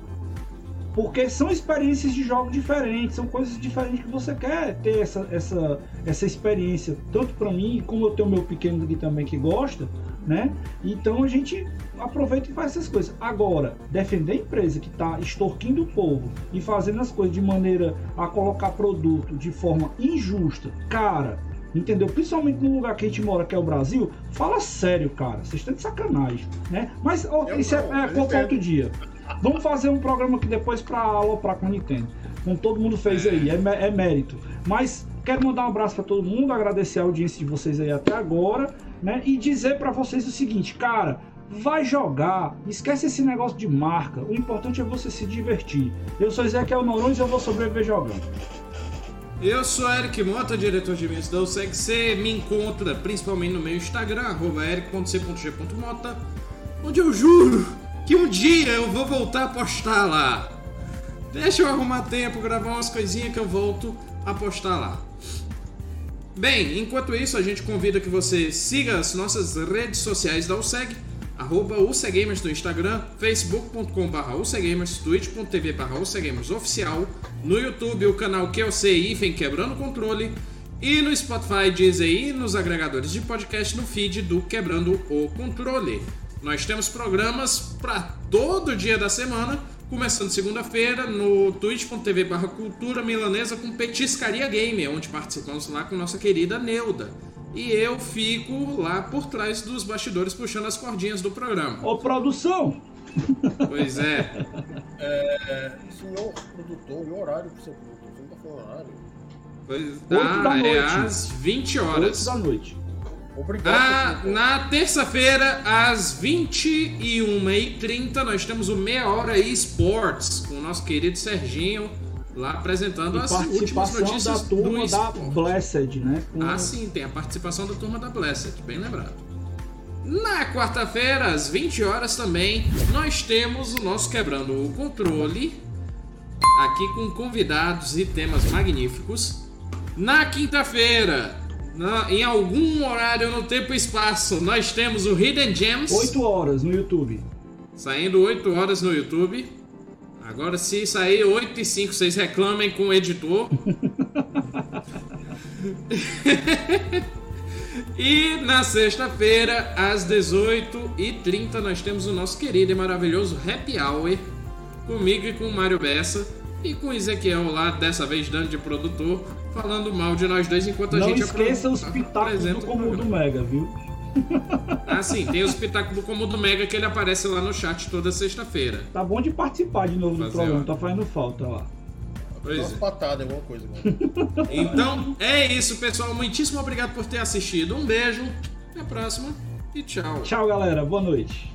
Porque são experiências de jogo diferentes, são coisas diferentes que você quer ter essa, essa, essa experiência, tanto para mim, como eu tenho meu pequeno aqui também que gosta, né? Então a gente aproveita e faz essas coisas. Agora, defender a empresa que está extorquindo o povo e fazendo as coisas de maneira a colocar produto de forma injusta, cara, entendeu? Principalmente no lugar que a gente mora, que é o Brasil, fala sério, cara. Vocês estão de sacanagem, né? Mas ó, isso é, é qualquer outro dia. Vamos fazer um programa aqui depois para aloprar com a Nintendo. Como todo mundo fez aí, é, é mérito. Mas quero mandar um abraço para todo mundo, agradecer a audiência de vocês aí até agora, né? E dizer para vocês o seguinte, cara, vai jogar, esquece esse negócio de marca. O importante é você se divertir. Eu sou Ezequiel Noronha e eu vou sobreviver jogando. Eu sou Eric Mota, diretor de eventos da USEG. Você me encontra principalmente no meu Instagram, eric.c.g.mota, onde eu juro que um dia eu vou voltar a postar lá. Deixa eu arrumar tempo, gravar umas coisinhas que eu volto a postar lá. Bem, enquanto isso, a gente convida que você siga as nossas redes sociais da USEG arroba UCGamers no Instagram, facebook.com.br UCGamers, twitch.tv barra oficial, no YouTube o canal QC IFEM Quebrando Controle e no Spotify, Deezer e nos agregadores de podcast no feed do Quebrando o Controle. Nós temos programas para todo dia da semana, começando segunda-feira no twitch.tv cultura milanesa com Petiscaria Gamer, onde participamos lá com nossa querida Neuda. E eu fico lá por trás dos bastidores puxando as cordinhas do programa. Ô, produção! Pois é. É, senhor produtor, e o horário pro seu produtor? Você não tá falando horário? Pois, Oito da ah, é noite. às 20 8 horas. da noite. Obrigado. Ah, na terça-feira, às 21h30, nós temos o Meia Hora Esports com o nosso querido Serginho lá apresentando E as últimas participação da notícias turma da. Blessed, né? Com- Ah, sim, tem a participação da turma da Blessed, bem lembrado. Na quarta-feira, às 20 horas também, nós temos o nosso Quebrando o Controle, aqui com convidados e temas magníficos. Na quinta-feira, em algum horário no tempo e espaço, nós temos o Hidden Gems, 8 horas no YouTube. saindo 8 horas no YouTube. Agora, se sair 8 e 5, vocês reclamem com o editor. [laughs] E na sexta-feira, às 18h30, nós temos o nosso querido e maravilhoso Happy Hour comigo e com o Mário Bessa e com o Ezequiel lá, dessa vez dando de produtor, falando mal de nós dois enquanto a Não gente esqueça apro- os pitacos apresenta do o Comudo programa. Mega, viu? [laughs] Ah, sim, tem os pitacos do Comudo Mega que ele aparece lá no chat toda sexta-feira. Tá bom de participar de novo do programa, ó. tá fazendo falta lá. Pois é. patadas, alguma coisa, mano. [laughs] Então é isso, pessoal. Muitíssimo obrigado por ter assistido. Um beijo, até a próxima e tchau. Tchau, galera. Boa noite.